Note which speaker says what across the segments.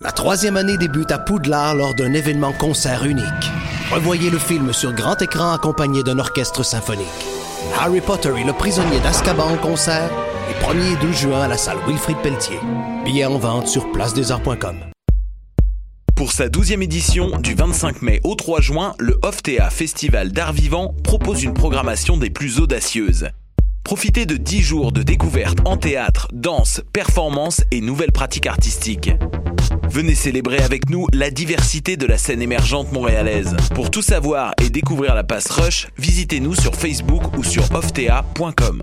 Speaker 1: La troisième année débute à Poudlard lors d'un événement concert unique. Revoyez le film sur grand écran accompagné d'un orchestre symphonique. Harry Potter et le prisonnier d'Azkaban en concert, les 1er et 2 juin à la salle Wilfrid Pelletier. Billets en vente sur placedesarts.com.
Speaker 2: Pour sa 12e édition, du 25 mai au 3 juin, le OFTEA Festival d'art vivant propose une programmation des plus audacieuses. Profitez de 10 jours de découvertes en théâtre, danse, performance et nouvelles pratiques artistiques. Venez célébrer avec nous la diversité de la scène émergente montréalaise. Pour tout savoir et découvrir la passe Rush, visitez-nous sur Facebook ou sur oftea.com.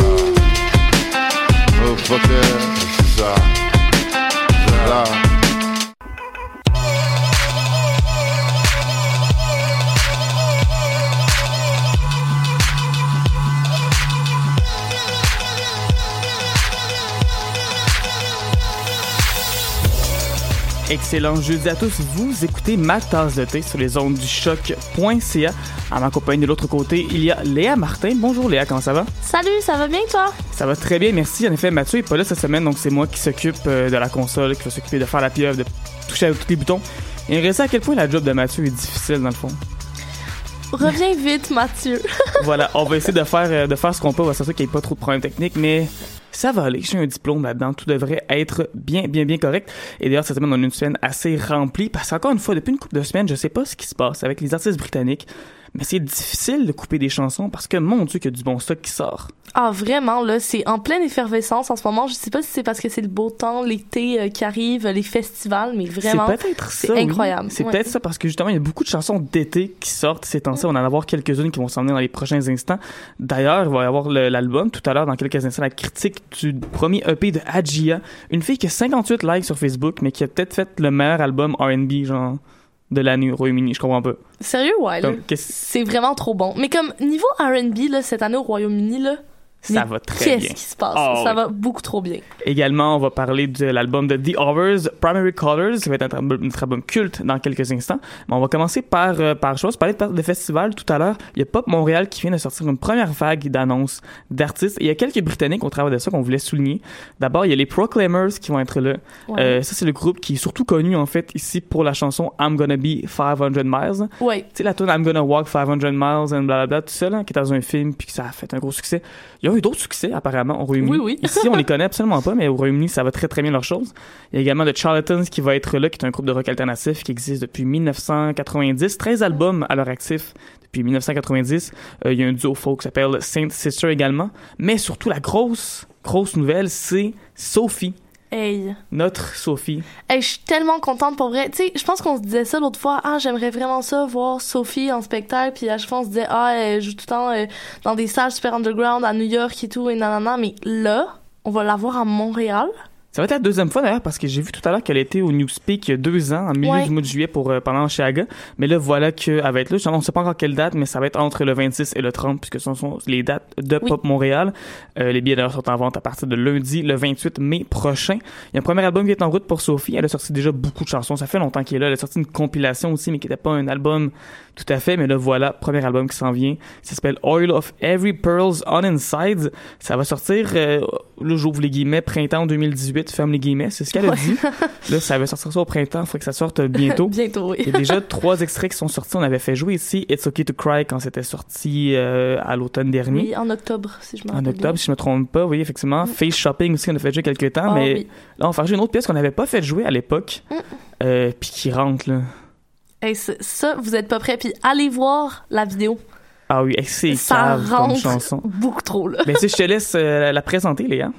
Speaker 3: Oh, fuck it. Ça.
Speaker 4: Excellent jeudi à tous. Vous écoutez ma tasse de thé sur les ondes du choc.ca. À ma compagnie de l'autre côté, il y a Léa Martin. Bonjour Léa, comment ça va?
Speaker 5: Salut, ça va bien toi?
Speaker 4: Ça va très bien, merci. En effet, Mathieu est pas là cette semaine, donc c'est moi qui s'occupe euh, de la console, qui va s'occuper de faire la pieuvre, de toucher à tous les boutons. Et reste à quel point la job de Mathieu est difficile dans le fond?
Speaker 5: Reviens vite, Mathieu.
Speaker 4: voilà, on va essayer de faire, euh, de faire ce qu'on peut, on va s'assurer qu'il n'y ait pas trop de problèmes techniques, mais ça va aller. J'ai un diplôme là-dedans. Tout devrait être bien, bien, bien correct. Et d'ailleurs, cette semaine, on a une semaine assez remplie parce qu'encore une fois, depuis une couple de semaines, je sais pas ce qui se passe avec les artistes britanniques. Mais c'est difficile de couper des chansons parce que mon Dieu, qu'il y a du bon stock qui sort.
Speaker 5: Ah, vraiment, là, c'est en pleine effervescence en ce moment. Je sais pas si c'est parce que c'est le beau temps, l'été euh, qui arrive, les festivals, mais vraiment,
Speaker 4: C'est peut-être
Speaker 5: c'est
Speaker 4: ça. oui.
Speaker 5: incroyable.
Speaker 4: C'est
Speaker 5: Ouais.
Speaker 4: peut-être ça parce que justement, il y a beaucoup de chansons d'été qui sortent ces temps-ci. On en a avoir quelques-unes qui vont s'en venir dans les prochains instants. D'ailleurs, il va y avoir l'album tout à l'heure, dans quelques instants, la critique du premier EP de Adjia. Une fille qui a 58 likes sur Facebook, mais qui a peut-être fait le meilleur album R&B, genre, de l'année au Royaume-Uni. Je comprends pas.
Speaker 5: Sérieux, ouais, C'est vraiment trop bon. Mais comme niveau R&B, cette année au Royaume-Uni, là,
Speaker 4: Ça
Speaker 5: mais
Speaker 4: va très
Speaker 5: qu'est-ce
Speaker 4: bien.
Speaker 5: qui se passe?
Speaker 4: Ah,
Speaker 5: ça
Speaker 4: oui.
Speaker 5: va beaucoup trop bien.
Speaker 4: Également, on va parler de l'album de The Hours, Primary Colors, qui va être notre album, culte dans quelques instants. Mais on va commencer par, euh, par chose, parler de, de festival tout à l'heure. Il y a Pop Montréal qui vient de sortir une première vague d'annonces d'artistes. Et il y a quelques Britanniques au travers de ça qu'on voulait souligner. D'abord, il y a les Proclaimers qui vont être là.
Speaker 5: Ouais.
Speaker 4: Euh, ça, c'est le groupe qui est surtout connu, en fait, ici pour la chanson I'm Gonna Be 500 Miles.
Speaker 5: Ouais.
Speaker 4: Tu sais, la tune I'm Gonna Walk 500 Miles and blablabla, tout ça, là, qui est dans un film, puis que ça a fait un gros succès. Il y a eu d'autres succès, apparemment, au Royaume-Uni.
Speaker 5: Oui, oui.
Speaker 4: Ici, on les connaît absolument pas, mais au Royaume-Uni, ça va très, très bien leur chose. Il y a également The Charlatans qui va être là, qui est un groupe de rock alternatif qui existe depuis 1990. 13 albums à leur actif depuis 1990. Euh, il y a un duo folk qui s'appelle Saint Sister également. Mais surtout, la grosse, grosse nouvelle, c'est Sophie.
Speaker 5: Hey.
Speaker 4: Notre Sophie.
Speaker 5: Hey, je suis tellement contente pour vrai. Tu sais, je pense qu'on se disait ça l'autre fois. Ah, j'aimerais vraiment ça, voir Sophie en spectacle. Puis à chaque fois, on se disait, ah, elle joue tout le temps euh, dans des salles super underground à New York et tout, et nanana. Mais là, on va la voir à Montréal.
Speaker 4: Ça va être la deuxième fois d'ailleurs parce que j'ai vu tout à l'heure qu'elle était au Newspeak il y a deux ans, en milieu
Speaker 5: Ouais.
Speaker 4: du mois de juillet pour euh, pendant Chiaga. Mais là, voilà qu'elle va être là. On ne sait pas encore quelle date, mais ça va être entre le 26 et le 30 puisque ce sont les dates de
Speaker 5: Oui.
Speaker 4: Pop Montréal. Euh, les billets d'ailleurs sont en vente à partir de lundi, le 28 mai prochain. Il y a un premier album qui est en route pour Sophie. Elle a sorti déjà beaucoup de chansons. Ça fait longtemps qu'elle est là. Elle a sorti une compilation aussi, mais qui n'était pas un album tout à fait. Mais là, voilà, premier album qui s'en vient. Ça s'appelle Oil of Every Pearls on Inside. Ça va sortir, euh, là, j'ouvre les guillemets, printemps 2018, ferme les guillemets. C'est ce qu'elle a
Speaker 5: Ouais.
Speaker 4: dit. Là, ça va sortir ça au printemps. Il faut que ça sorte bientôt.
Speaker 5: Bientôt,
Speaker 4: Il y a déjà trois extraits qui sont sortis. On avait fait jouer ici It's Okay to Cry quand c'était sorti euh, à l'automne dernier.
Speaker 5: Oui, en octobre, si je me
Speaker 4: En
Speaker 5: rappelle
Speaker 4: octobre, si je me trompe pas, oui, effectivement. Face Shopping aussi, qu'on a fait jouer quelques temps,
Speaker 5: Ah,
Speaker 4: mais
Speaker 5: oui.
Speaker 4: là, on va faire jouer une autre pièce qu'on n'avait pas fait jouer à l'époque,
Speaker 5: Mm.
Speaker 4: euh, puis qui rentre, là.
Speaker 5: Hey, ça, vous êtes pas prêts. Puis allez voir la vidéo.
Speaker 4: Ah oui, c'est
Speaker 5: ça
Speaker 4: comme
Speaker 5: rentre
Speaker 4: chanson.
Speaker 5: beaucoup trop, là.
Speaker 4: Mais si je te laisse euh, la présenter, Léa.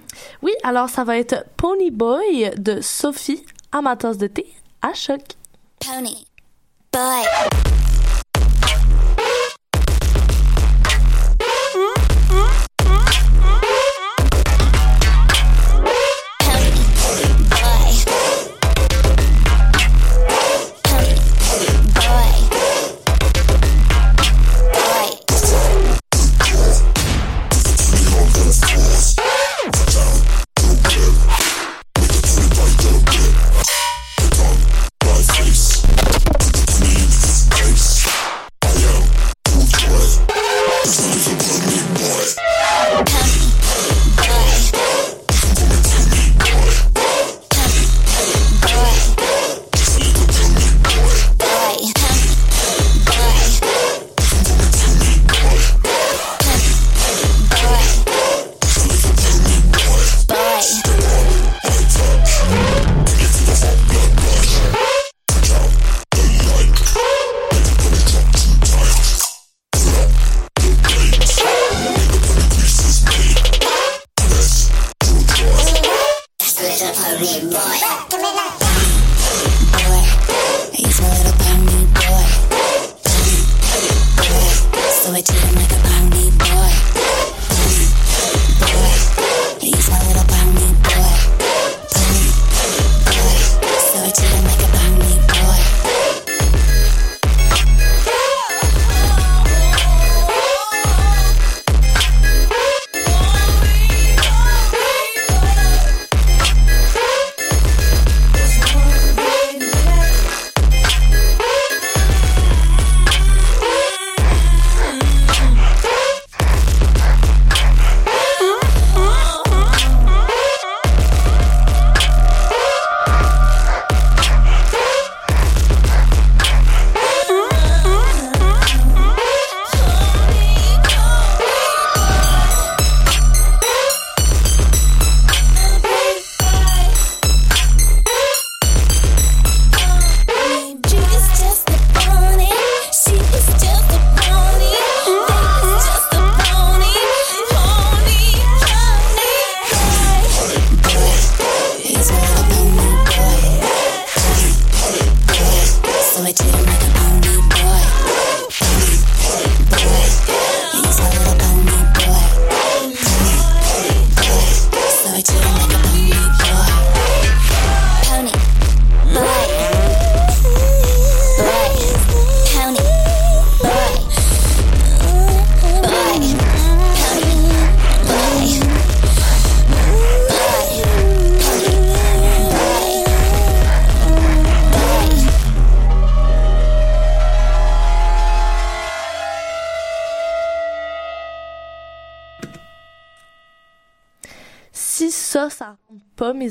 Speaker 5: Oui, alors ça va être Pony Boy de Sophie, amateuse de thé, à choc.
Speaker 6: Pony boy.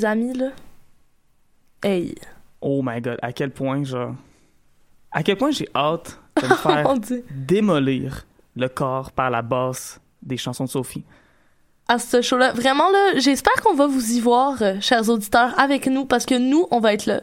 Speaker 5: Mes amis, là. Hey.
Speaker 4: Oh my god, à quel point, genre. À quel point j'ai hâte de me faire démolir le corps par la basse des chansons de Sophie.
Speaker 5: À ce show-là. Vraiment, là, j'espère qu'on va vous y voir, euh, chers auditeurs, avec nous, parce que nous, on va être là.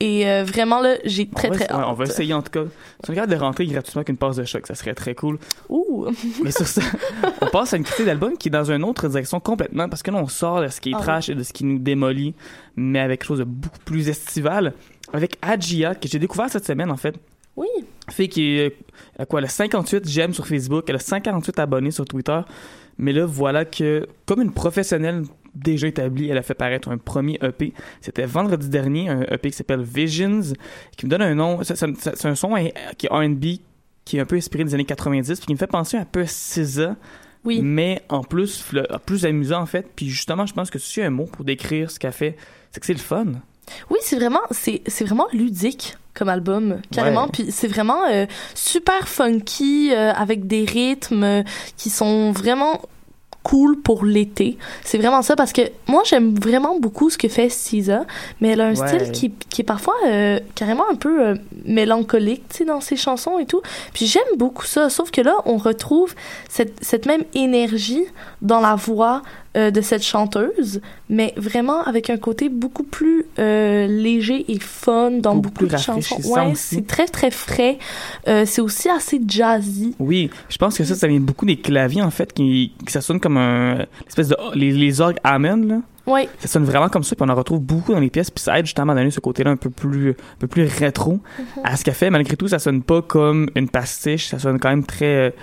Speaker 5: Et euh, vraiment, là, j'ai très,
Speaker 4: va,
Speaker 5: très
Speaker 4: ouais,
Speaker 5: hâte.
Speaker 4: on va essayer en tout cas. Si on regarde de rentrer gratuitement avec une passe de choc, ça serait très cool.
Speaker 5: Ouh.
Speaker 4: Mais sur ça, on passe à une critique d'album qui est dans une autre direction complètement parce que là, on sort de ce qui est
Speaker 5: Ah
Speaker 4: trash et de ce qui nous démolit, mais avec quelque chose de beaucoup plus estival. Avec Agia, que j'ai découvert cette semaine en fait.
Speaker 5: Oui.
Speaker 4: Fille qui est, à quoi, elle a 58 j'aime sur Facebook, elle a 148 abonnés sur Twitter. Mais là, voilà que, comme une professionnelle déjà établie. Elle a fait paraître un premier EP. C'était vendredi dernier, un EP qui s'appelle Visions, qui me donne un nom. C'est un son qui est R&B, qui est un peu inspiré des années 90, puis qui me fait penser un peu à SZA.
Speaker 5: Oui.
Speaker 4: Mais en plus, le- plus amusant en fait. Puis justement, je pense que si un mot pour décrire ce qu'elle fait, c'est que c'est le fun.
Speaker 5: Oui, c'est vraiment, c'est, vraiment ludique comme album, carrément.
Speaker 4: Ouais.
Speaker 5: Puis c'est vraiment euh, super funky, euh, avec des rythmes euh, qui sont vraiment cool pour l'été. C'est vraiment ça parce que moi j'aime vraiment beaucoup ce que fait SZA, mais elle a un
Speaker 4: Ouais.
Speaker 5: style qui, qui est parfois euh, carrément un peu euh, mélancolique, tu sais, dans ses chansons et tout. Puis j'aime beaucoup ça, sauf que là on retrouve cette, cette même énergie dans la voix euh, de cette chanteuse, mais vraiment avec un côté beaucoup plus euh, léger et fun dans
Speaker 4: Beaucoup
Speaker 5: beaucoup,
Speaker 4: plus
Speaker 5: de chansons. Ouais, c'est très très frais. Euh, c'est aussi assez jazzy.
Speaker 4: Oui, je pense que ça, ça vient beaucoup des claviers en fait, qui, que ça sonne comme un espèce de les, les orgues Amen là.
Speaker 5: Ouais.
Speaker 4: Ça sonne vraiment comme ça, puis on en retrouve beaucoup dans les pièces, puis ça aide justement à donner ce côté-là un peu plus, un peu plus rétro
Speaker 5: Mm-hmm.
Speaker 4: à ce qu'elle fait. Malgré tout, ça sonne pas comme une pastiche, ça sonne quand même très,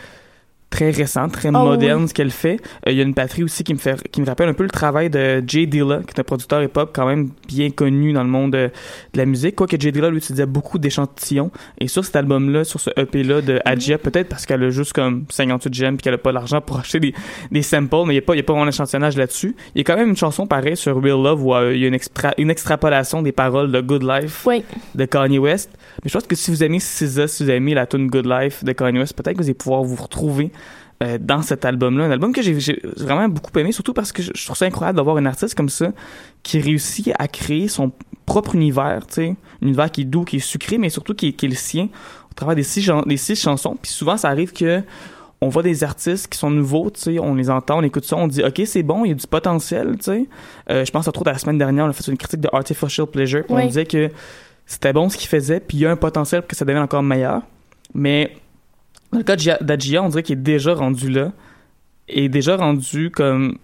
Speaker 4: très récent, très
Speaker 5: Oh,
Speaker 4: moderne
Speaker 5: oui.
Speaker 4: ce qu'elle fait. Euh, Il y a une batterie aussi qui me fait, qui me rappelle un peu le travail de Jay Dilla, qui est un producteur hip-hop quand même bien connu dans le monde euh, de la musique. Quoique Jay Dilla lui utilisait beaucoup d'échantillons. Et sur cet album-là, sur ce EP-là de Adjia, peut-être parce qu'elle a juste comme 58 gemmes puis qu'elle a pas l'argent pour acheter des, des samples, mais il n'y a pas, y a pas vraiment d'échantillonnage là-dessus. Il y a quand même une chanson pareille sur Real Love où euh, il y a une, extra- une extrapolation des paroles de Good Life
Speaker 5: Oui.
Speaker 4: de Kanye West. Mais je pense que si vous aimez SZA, si vous aimez la tune Good Life de Kanye West, peut-être que vous allez pouvoir vous retrouver euh, dans cet album-là. Un album que j'ai j'ai vraiment beaucoup aimé, surtout parce que je, je trouve ça incroyable d'avoir un artiste comme ça qui réussit à créer son propre univers, tu sais, un univers qui est doux, qui est sucré, mais surtout qui est, qui est le sien au travers des six, des six chansons. Puis souvent, ça arrive que on voit des artistes qui sont nouveaux, tu sais, on les entend, on écoute ça, on dit ok c'est bon, il y a du potentiel, tu sais. Euh, je pense entre autres à la semaine dernière, on a fait une critique de Artificial Pleasure, puis
Speaker 5: Oui.
Speaker 4: on disait que c'était bon ce qu'il faisait, puis il y a un potentiel pour que ça devienne encore meilleur. Mais dans le cas d'Adjia, on dirait qu'il est déjà rendu là, et déjà rendu comme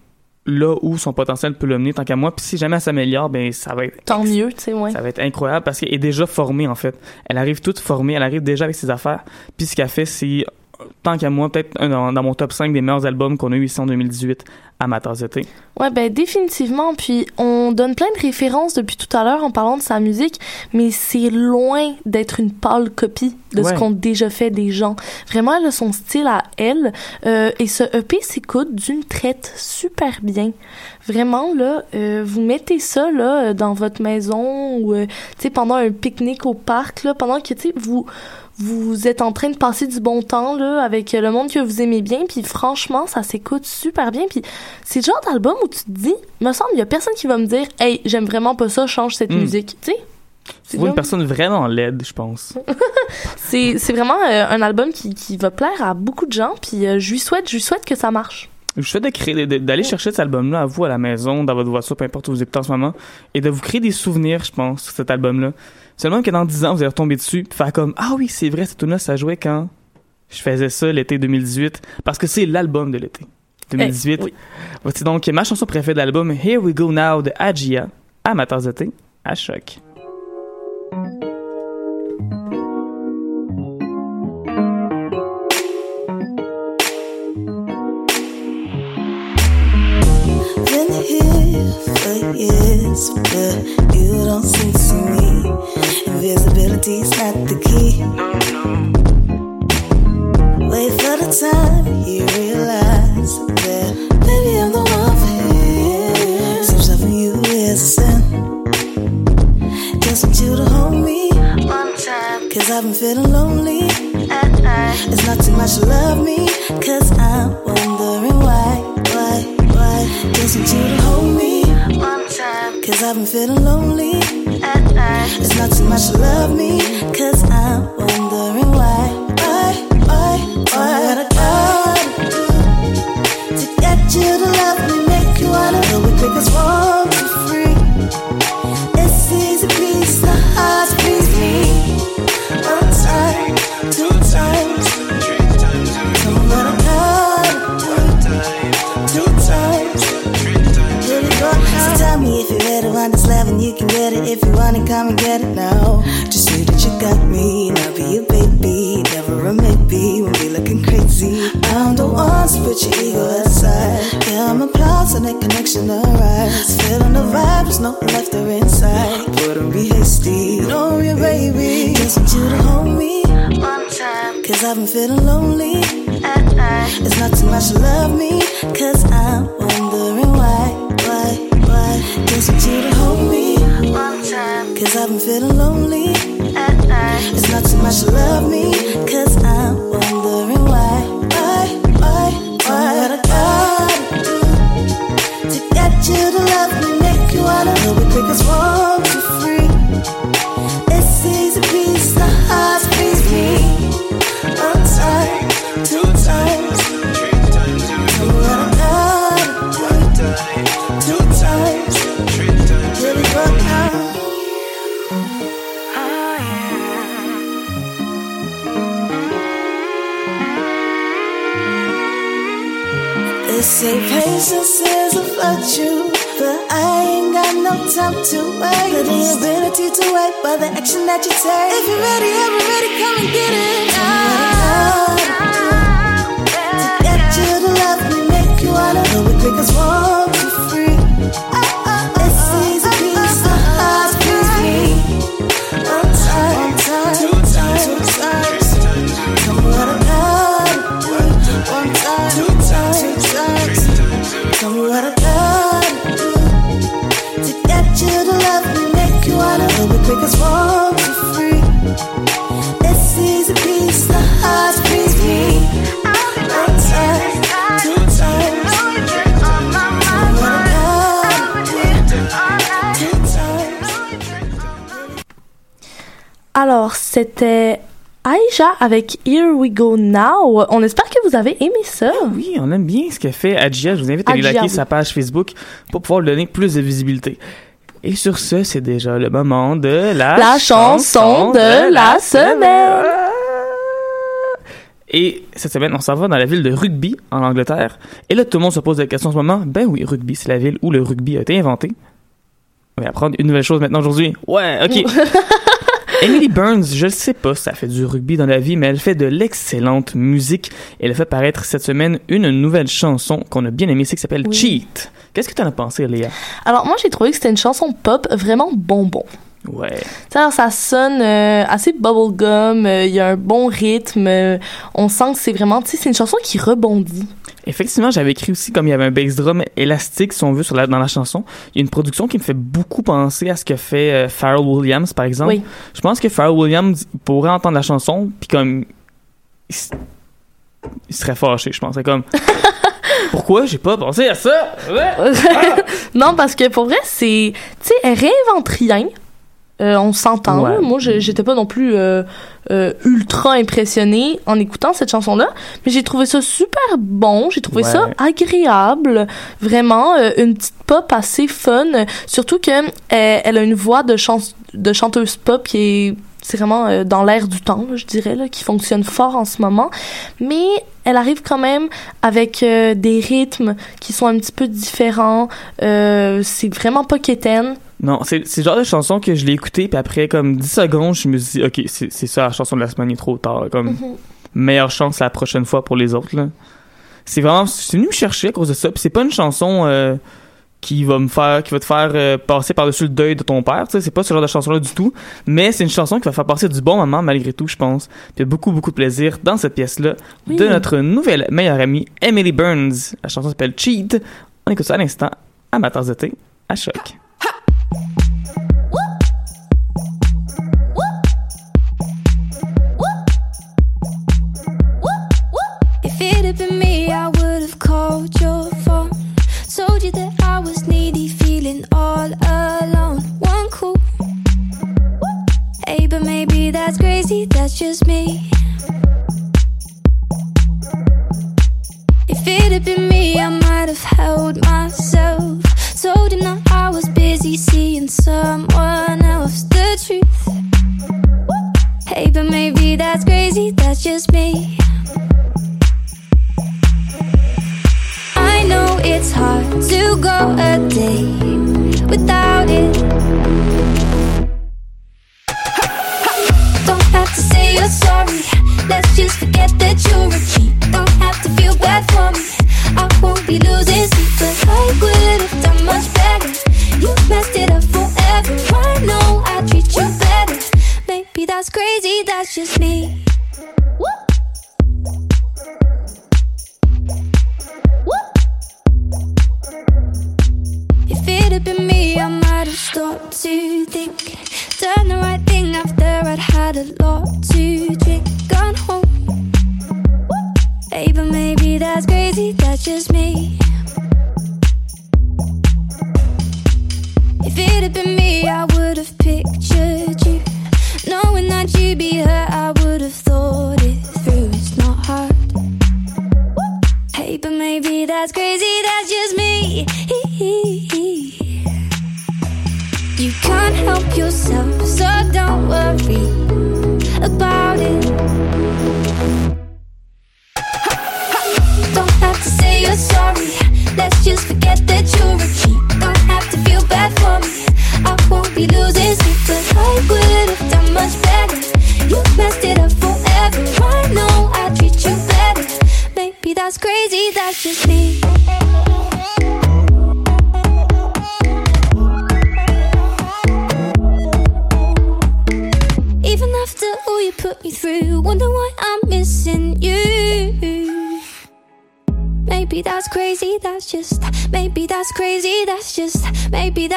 Speaker 4: là où son potentiel peut l'amener tant qu'à moi. Puis si jamais elle s'améliore, ben ça va être
Speaker 5: Tant mieux, tu sais, ouais.
Speaker 4: ça va être incroyable parce qu'elle est déjà formée en fait. Elle arrive toute formée, elle arrive déjà avec ses affaires. Puis ce qu'elle fait, c'est tant qu'à moi peut-être un dans, dans mon top 5 des meilleurs albums qu'on a eu ici en 2018 à ma tasse de thé.
Speaker 5: Ouais, ben définitivement. Puis on donne plein de références depuis tout à l'heure en parlant de sa musique, mais c'est loin d'être une pâle copie de ce qu'ont déjà fait des gens. Vraiment, elle a son style à elle. Euh, et ce EP s'écoute d'une traite super bien. Vraiment, là, euh, vous mettez ça là euh, dans votre maison ou, euh, tu sais, pendant un pique-nique au parc, là, pendant que, tu sais, vous vous êtes en train de passer du bon temps là avec le monde que vous aimez bien puis franchement ça s'écoute super bien puis c'est le genre d'album où tu te dis me semble il y a personne qui va me dire hey j'aime vraiment pas ça change cette
Speaker 4: Mm.
Speaker 5: musique tu sais
Speaker 4: C'est une personne vraiment laide, je pense.
Speaker 5: c'est c'est vraiment euh, un album qui, qui va plaire à beaucoup de gens puis euh, je lui souhaite je lui souhaite que ça marche
Speaker 4: Je vous souhaite d'aller chercher cet album-là à vous à la maison, dans votre voiture, peu importe où vous écoutez en ce moment, et de vous créer des souvenirs, je pense, sur cet album-là. Seulement que dans 10 ans, vous allez retomber dessus, puis faire comme ah oui, c'est vrai, cette tune-là, ça jouait quand je faisais ça l'été 2018, parce que c'est l'album de l'été 2018.
Speaker 5: Eh, oui.
Speaker 4: Voici donc ma chanson préférée de l'album Here We Go Now de Agia tasse de thé à choc.
Speaker 7: Years, but you don't see me. Invisibility's not the key. Wait for the time you realize that maybe I'm the one for you. You. Just you to hold me one cause I've been feeling lonely. It's not too much to love me, cause I'm wondering why, why, why. Just want you to hold me cause I've been feeling lonely. It's not too much to love me, cause I'm wondering why, get it. If you want it, come and get it now. Just say that you got me, now be your baby. Never a maybe when we looking crazy. I'm the one, to put your ego aside. Yeah, I'm applause and that connection arise. Feeling the vibe, there's nothing left or inside. Wouldn't be hasty. No, your baby. Just want you to hold me. One time. Cause I've been feeling lonely. It's not too much to love me. Cause I'm wondering feeling lonely. It's not too much to love me.
Speaker 5: Avec Here We Go Now. On espère que vous avez aimé ça.
Speaker 4: Oui, on aime bien ce qu'elle fait Adjia. Je vous invite à aller liker
Speaker 5: oui.
Speaker 4: sa page Facebook pour pouvoir lui donner plus de visibilité. Et sur ce, c'est déjà le moment de la,
Speaker 5: La chanson de la semaine.
Speaker 4: Et cette semaine, on s'en va dans la ville de Rugby, en Angleterre. Et là, tout le monde se pose la question en ce moment. Ben oui, Rugby, c'est la ville où le rugby a été inventé. On va apprendre une nouvelle chose maintenant aujourd'hui. Ouais, ok. Emily Burns, je ne sais pas ça fait du rugby dans la vie, mais elle fait de l'excellente musique. Elle a fait paraître cette semaine une nouvelle chanson qu'on a bien aimée, c'est qui s'appelle
Speaker 5: Oui.
Speaker 4: Cheat. Qu'est-ce que t'en as pensé, Léa?
Speaker 5: Alors, moi, j'ai trouvé que c'était une chanson pop vraiment bonbon.
Speaker 4: Ouais.
Speaker 5: Tu alors, ça sonne euh, assez bubblegum, euh, il y a un bon rythme, euh, on sent que c'est vraiment, tu sais, c'est une chanson qui rebondit.
Speaker 4: Effectivement, j'avais écrit aussi comme il y avait un bass drum élastique, si on veut, sur la, dans la chanson. Il y a une production qui me fait beaucoup penser à ce que fait euh, Pharrell Williams, par exemple.
Speaker 5: Oui.
Speaker 4: Je pense que Pharrell Williams pourrait entendre la chanson, puis comme... Il, serait fâché, je pense. C'est comme... Pourquoi j'ai pas pensé à ça? Ouais.
Speaker 5: non, parce que pour vrai, c'est, tu sais, elle réinvente rien. Euh, on s'entend.
Speaker 4: Ouais.
Speaker 5: Moi, j'étais pas non plus euh, euh, ultra impressionnée en écoutant cette chanson-là, mais j'ai trouvé ça super bon. J'ai trouvé ça agréable, vraiment une petite pop assez fun. Surtout que elle a une voix de, chanteuse pop qui est c'est vraiment dans l'air du temps, là, je dirais, là, qui fonctionne fort en ce moment. Mais elle arrive quand même avec des rythmes qui sont un petit peu différents. C'est vraiment pas quétaine.
Speaker 4: Non, c'est le genre de chanson que je l'ai écouté, puis après, comme 10 secondes, je me suis dit, OK, c'est ça, la chanson de la semaine, il est trop tard. Comme,
Speaker 5: Mhm.
Speaker 4: meilleure chance la prochaine fois pour les autres, là. C'est vraiment, c'est venu me chercher à cause de ça, puis c'est pas une chanson euh, qui va me faire, qui va te faire euh, passer par-dessus le deuil de ton père, tu sais, c'est pas ce genre de chanson-là du tout, mais c'est une chanson qui va faire passer du bon moment malgré tout, je pense. Puis beaucoup, beaucoup de plaisir dans cette pièce-là
Speaker 5: Oui.
Speaker 4: de notre nouvelle meilleure amie, Emily Burns. La chanson s'appelle Cheat. On écoute ça à l'instant, à ma tasse de thé, à choc.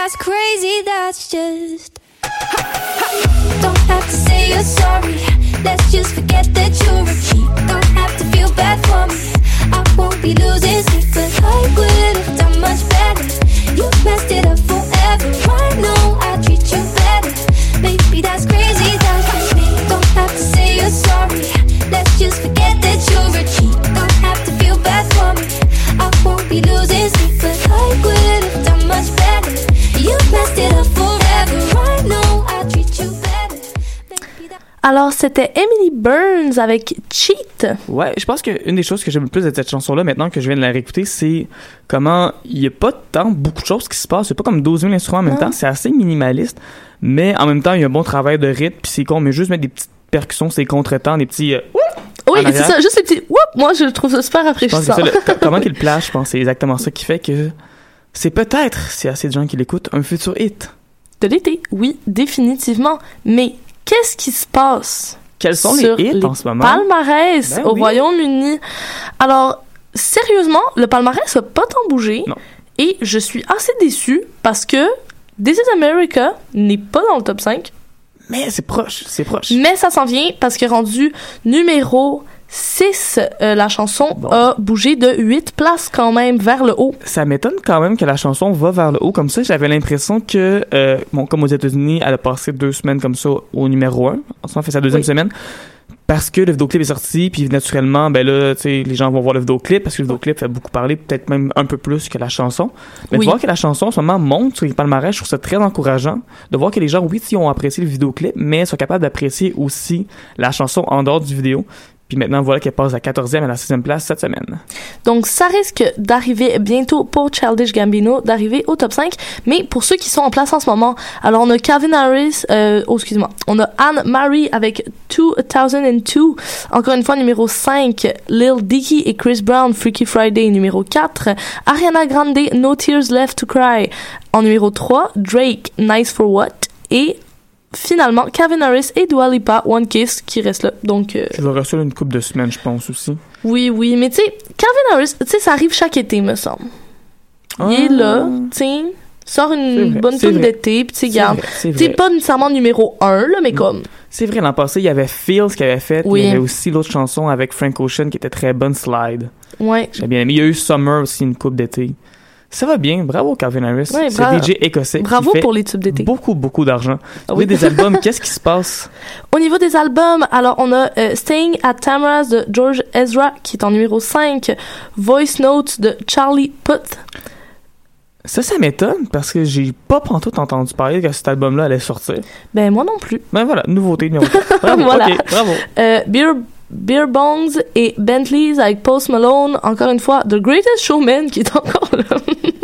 Speaker 6: That's crazy, that's just. Don't have to say you're sorry. Let's just forget that you're a cheat. Don't have to feel bad for me. I won't be losing sleep,
Speaker 5: Alors, c'était Emily Burns avec Cheat.
Speaker 4: Ouais, je pense qu'une des choses que j'aime le plus de cette chanson-là, maintenant que je viens de la réécouter, c'est comment il n'y a pas tant beaucoup de choses qui se passent. C'est pas comme 12 000 instruments en même
Speaker 5: Non.
Speaker 4: temps. C'est assez minimaliste. Mais en même temps, il y a un bon travail de rythme. Puis c'est con, mais juste mettre des petites percussions, c'est contretemps, des petits. euh,
Speaker 5: Oui, c'est ça, juste les petits whoop, moi je trouve ça super rafraîchissant.
Speaker 4: comment qu'il place, je pense, c'est exactement ça qui fait que c'est peut-être, s'il y a assez de gens qui l'écoutent, un futur hit.
Speaker 5: De l'été, oui, définitivement. Mais qu'est-ce qui se passe
Speaker 4: Quels sont
Speaker 5: sur
Speaker 4: les hits
Speaker 5: les
Speaker 4: en ce moment?
Speaker 5: palmarès
Speaker 4: Ben
Speaker 5: au
Speaker 4: oui.
Speaker 5: Royaume-Uni? Alors, sérieusement, le palmarès a pas tant bougé.
Speaker 4: Non.
Speaker 5: Et je suis assez déçue parce que This is America n'est pas dans le top 5.
Speaker 4: Mais c'est proche, c'est proche.
Speaker 5: Mais ça s'en vient parce que rendu numéro 6, euh, la chanson
Speaker 4: Bon.
Speaker 5: a bougé de 8 places quand même vers le haut.
Speaker 4: Ça m'étonne quand même que la chanson va vers le haut comme ça. J'avais l'impression que, euh, bon, comme aux États-Unis, elle a passé deux semaines comme ça au numéro un. En ce moment, fait sa deuxième
Speaker 5: Oui.
Speaker 4: semaine. Parce que le vidéoclip est sorti, puis naturellement, ben là, tu sais, les gens vont voir le vidéoclip, parce que le vidéoclip fait beaucoup parler, peut-être même un peu plus que la chanson. Mais
Speaker 5: Oui.
Speaker 4: de voir que la chanson, en ce moment, monte sur les palmarès, je trouve ça très encourageant. De voir que les gens, oui, ils ont apprécié le vidéoclip, mais sont capables d'apprécier aussi la chanson en dehors du vidéo. Puis maintenant, voilà qu'elle passe à 14e à la 6e place cette semaine.
Speaker 5: Donc, ça risque d'arriver bientôt pour Childish Gambino, d'arriver au top 5. Mais pour ceux qui sont en place en ce moment, alors on a Calvin Harris, euh, oh, excuse-moi, on a Anne-Marie avec 2002, encore une fois numéro 5, Lil Dicky et Chris Brown, Freaky Friday numéro 4, Ariana Grande, No Tears Left to Cry en numéro 3, Drake, Nice for What, et finalement Calvin Harris et Dua Lipa, One Kiss qui reste là. Donc, euh,
Speaker 4: Je vais rester là une couple de semaines, je pense aussi.
Speaker 5: oui, oui, mais tu sais, Calvin Harris, tu sais, ça arrive chaque été, me semble. Il est
Speaker 4: Ah.
Speaker 5: là, tu sais, sort une
Speaker 4: vrai,
Speaker 5: bonne tune d'été, puis tu sais, garde. Tu pas nécessairement numéro 1, là, mais comme.
Speaker 4: C'est vrai, l'an passé, il y avait Feels qui avait fait.
Speaker 5: Oui.
Speaker 4: Il y avait aussi l'autre chanson avec Frank Ocean qui était très bonne, Slide.
Speaker 5: Ouais.
Speaker 4: J'ai bien aimé. Il y a eu Summer aussi, une coupe d'été. Ça va bien. Bravo, Calvin Harris.
Speaker 5: Ouais,
Speaker 4: C'est DJ écossais. qui
Speaker 5: Bravo
Speaker 4: fait
Speaker 5: pour les tubes d'été.
Speaker 4: Beaucoup, beaucoup d'argent.
Speaker 5: Ah
Speaker 4: oui. des albums. Qu'est-ce qui se passe?
Speaker 5: Au niveau des albums, alors on a euh, Staying at Tamara's de George Ezra qui est en numéro 5, Voice Notes de Charlie Puth.
Speaker 4: Ça, ça m'étonne parce que j'ai pas pantoute entendu parler que cet album-là allait sortir.
Speaker 5: Ben moi non plus.
Speaker 4: Ben voilà, nouveauté numéro 4. Bravo,
Speaker 5: Voilà.
Speaker 4: bravo.
Speaker 5: Euh, Beer, Beer Bongs et Bentleys avec Post Malone, encore une fois, The Greatest Showman qui est encore là.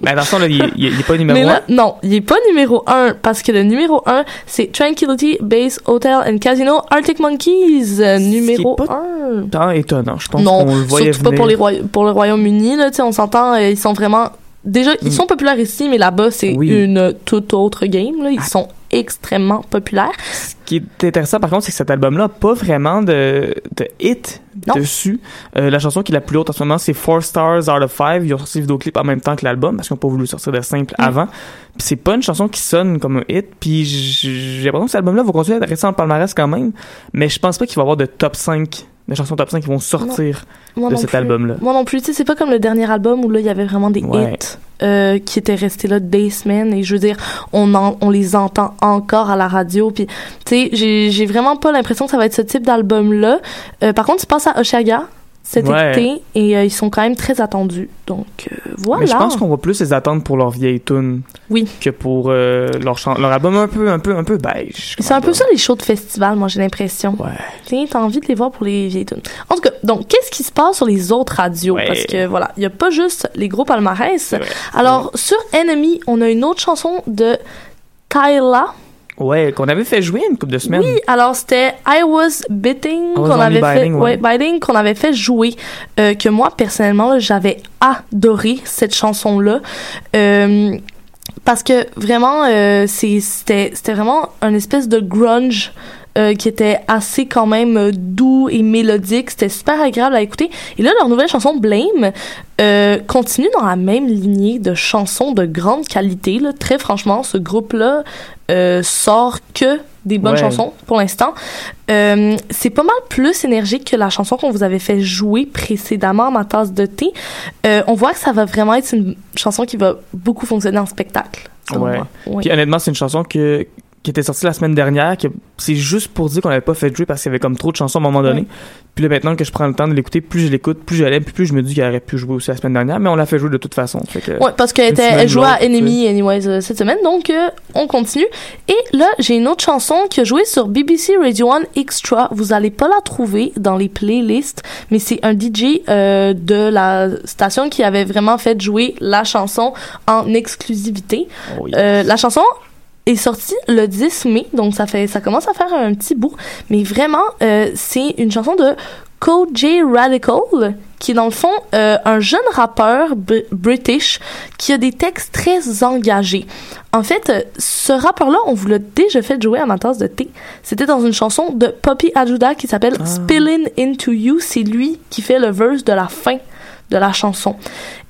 Speaker 4: Ben attention, là, il, il, il est pas numéro
Speaker 5: Mais
Speaker 4: 1.
Speaker 5: là, non, il est pas numéro 1 parce que le numéro 1, c'est Tranquility Base Hotel and Casino Arctic Monkeys, euh, numéro
Speaker 4: pas
Speaker 5: 1.
Speaker 4: Tant étonnant. Je pense
Speaker 5: Non,
Speaker 4: qu'on le voyait
Speaker 5: surtout pas pour, les pour le Royaume-Uni, là, on s'entend, euh, ils sont vraiment... Déjà, ils
Speaker 4: Mm.
Speaker 5: sont populaires ici, mais là-bas, c'est
Speaker 4: Oui.
Speaker 5: une toute autre game, là. Ils
Speaker 4: Ah.
Speaker 5: sont extrêmement populaire.
Speaker 4: Ce qui est intéressant, par contre, c'est que cet album-là n'a pas vraiment de, de hit
Speaker 5: Non.
Speaker 4: dessus. Euh, la chanson qui est la plus haute en ce moment, c'est Four Stars Out of Five. Ils ont sorti le vidéoclip en même temps que l'album parce qu'ils n'ont pas voulu sortir de simple
Speaker 5: Mm.
Speaker 4: avant. Puis c'est pas une chanson qui sonne comme un hit. Puis j'ai l'impression que cet album-là va continuer à resté en palmarès quand même. Mais je pense pas qu'il va avoir de top 5, de chansons top 5 qui vont sortir
Speaker 5: Moi
Speaker 4: de
Speaker 5: non
Speaker 4: cet album-là.
Speaker 5: Moi non plus, tu sais, c'est pas comme le dernier album où là, il y avait vraiment des
Speaker 4: Ouais.
Speaker 5: hits euh, qui étaient restés là des semaines. Et je veux dire, on, en- on les entend encore à la radio. Puis, tu sais, j'ai j'ai vraiment pas l'impression que ça va être ce type d'album-là. Euh, par contre, tu passes à Oshaga cet
Speaker 4: Ouais.
Speaker 5: été et euh, ils sont quand même très attendus. Donc, euh, voilà.
Speaker 4: Mais je pense qu'on va plus les attendre pour leur vieille tune
Speaker 5: Oui.
Speaker 4: que pour euh, leur, leur album un peu, un peu, un peu beige.
Speaker 5: C'est un peu ça les shows de festival, moi j'ai l'impression.
Speaker 4: Ouais.
Speaker 5: T'as envie de les voir pour les vieilles tunes. En tout cas, donc qu'est-ce qui se passe sur les autres radios?
Speaker 4: Ouais.
Speaker 5: Parce que voilà, il y a pas juste les gros palmarès. Alors sur Enemy, on a une autre chanson de Tyla.
Speaker 4: Ouais, qu'on avait fait jouer une couple de semaines.
Speaker 5: Oui, alors c'était I Was Biting qu'on avait fait,
Speaker 4: Biting, ouais.
Speaker 5: ouais, Biting qu'on avait fait jouer, euh, que moi personnellement j'avais adoré cette chanson là. Euh, parce que vraiment, euh, c'était vraiment un espèce de grunge euh, qui était assez quand même euh, doux et mélodique. C'était super agréable à écouter. Et là, leur nouvelle chanson Blame euh, continue dans la même lignée de chansons de grande qualité. Là. Très franchement, ce groupe-là euh, sort que des bonnes
Speaker 4: Ouais.
Speaker 5: chansons pour l'instant. Euh, c'est pas mal plus énergique que la chanson qu'on vous avait fait jouer précédemment, Ma tasse de thé. Euh, on voit que ça va vraiment être une chanson qui va beaucoup fonctionner en spectacle.
Speaker 4: Ouais.
Speaker 5: Ouais.
Speaker 4: Puis honnêtement, c'est une chanson que, qui était sortie la semaine dernière. C'est juste pour dire qu'on n'avait pas fait jouer parce qu'il y avait comme trop de chansons à un moment donné.
Speaker 5: Ouais.
Speaker 4: Puis là, maintenant que je prends le temps de l'écouter, plus je l'écoute, plus je l'aime, plus je me dis qu'elle aurait pu jouer aussi la semaine dernière. Mais on l'a fait jouer de toute façon.
Speaker 5: Ouais, parce qu'elle elle jouait à Enemy Anyways euh, cette semaine, donc euh, on continue. Et là, j'ai une autre chanson qui a joué sur BBC Radio 1 Extra. Vous allez pas la trouver dans les playlists, mais c'est un DJ euh, de la station qui avait vraiment fait jouer la chanson en exclusivité.
Speaker 4: Oh, oui.
Speaker 5: Euh, la chanson est sortie le 10 mai, donc ça fait ça commence à faire un petit bout, mais vraiment euh, c'est une chanson de J Radical qui est dans le fond euh, un jeune rappeur br- british qui a des textes très engagés. En fait, euh, ce rappeur-là, on vous l'a déjà fait jouer à ma tasse de thé. C'était dans une chanson de Poppy Ajuda qui s'appelle Spilling Into You. C'est lui qui fait le verse de la fin de la chanson.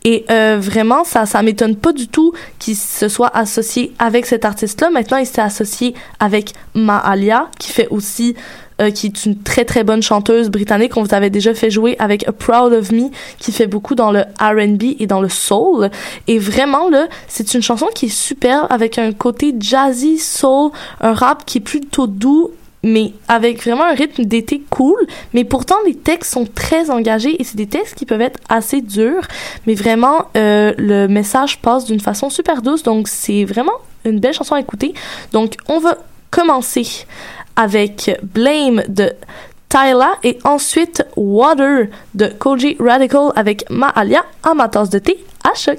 Speaker 5: Et euh, vraiment, ça ça m'étonne pas du tout qu'il se soit associé avec cet artiste-là. Maintenant, il s'est associé avec Maalia, qui fait aussi, euh, qui est une très très bonne chanteuse britannique. On vous avait déjà fait jouer avec A Proud of Me, qui fait beaucoup dans le R&B et dans le soul. Et vraiment là, c'est une chanson qui est super avec un côté jazzy soul, un rap qui est plutôt doux mais avec vraiment un rythme d'été cool. Mais pourtant, les textes sont très engagés et c'est des textes qui peuvent être assez durs. Mais vraiment, euh, le message passe d'une façon super douce. Donc, c'est vraiment une belle chanson à écouter. Donc, on va commencer avec Blame de Tyla et ensuite Water de Koji Radical avec Maalia à ma tasse de thé à choc.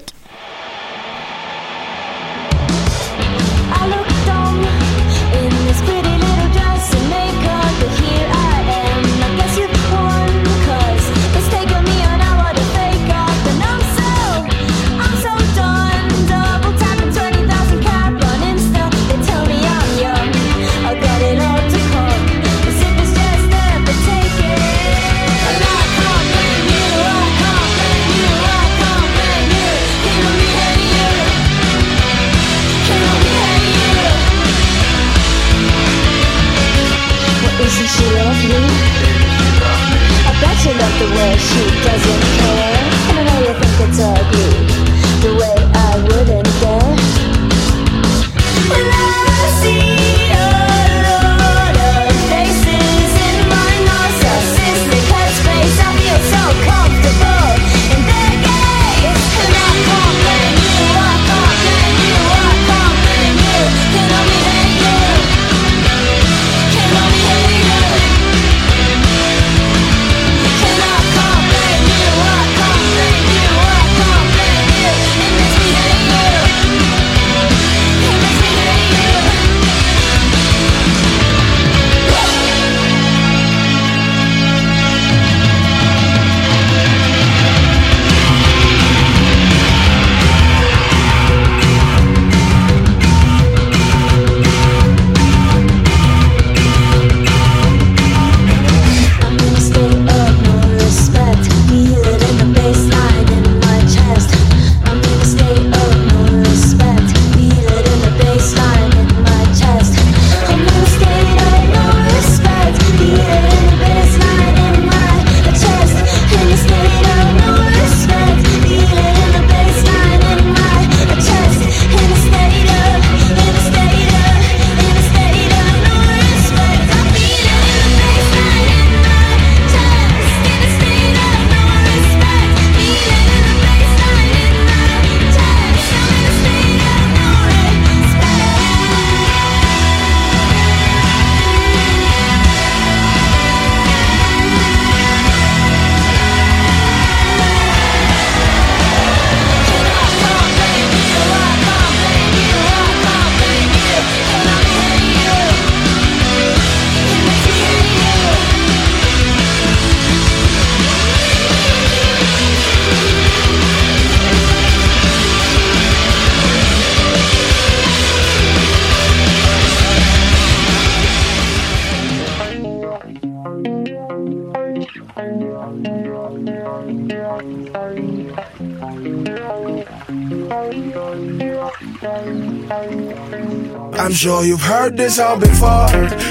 Speaker 8: Sure you've heard this all before.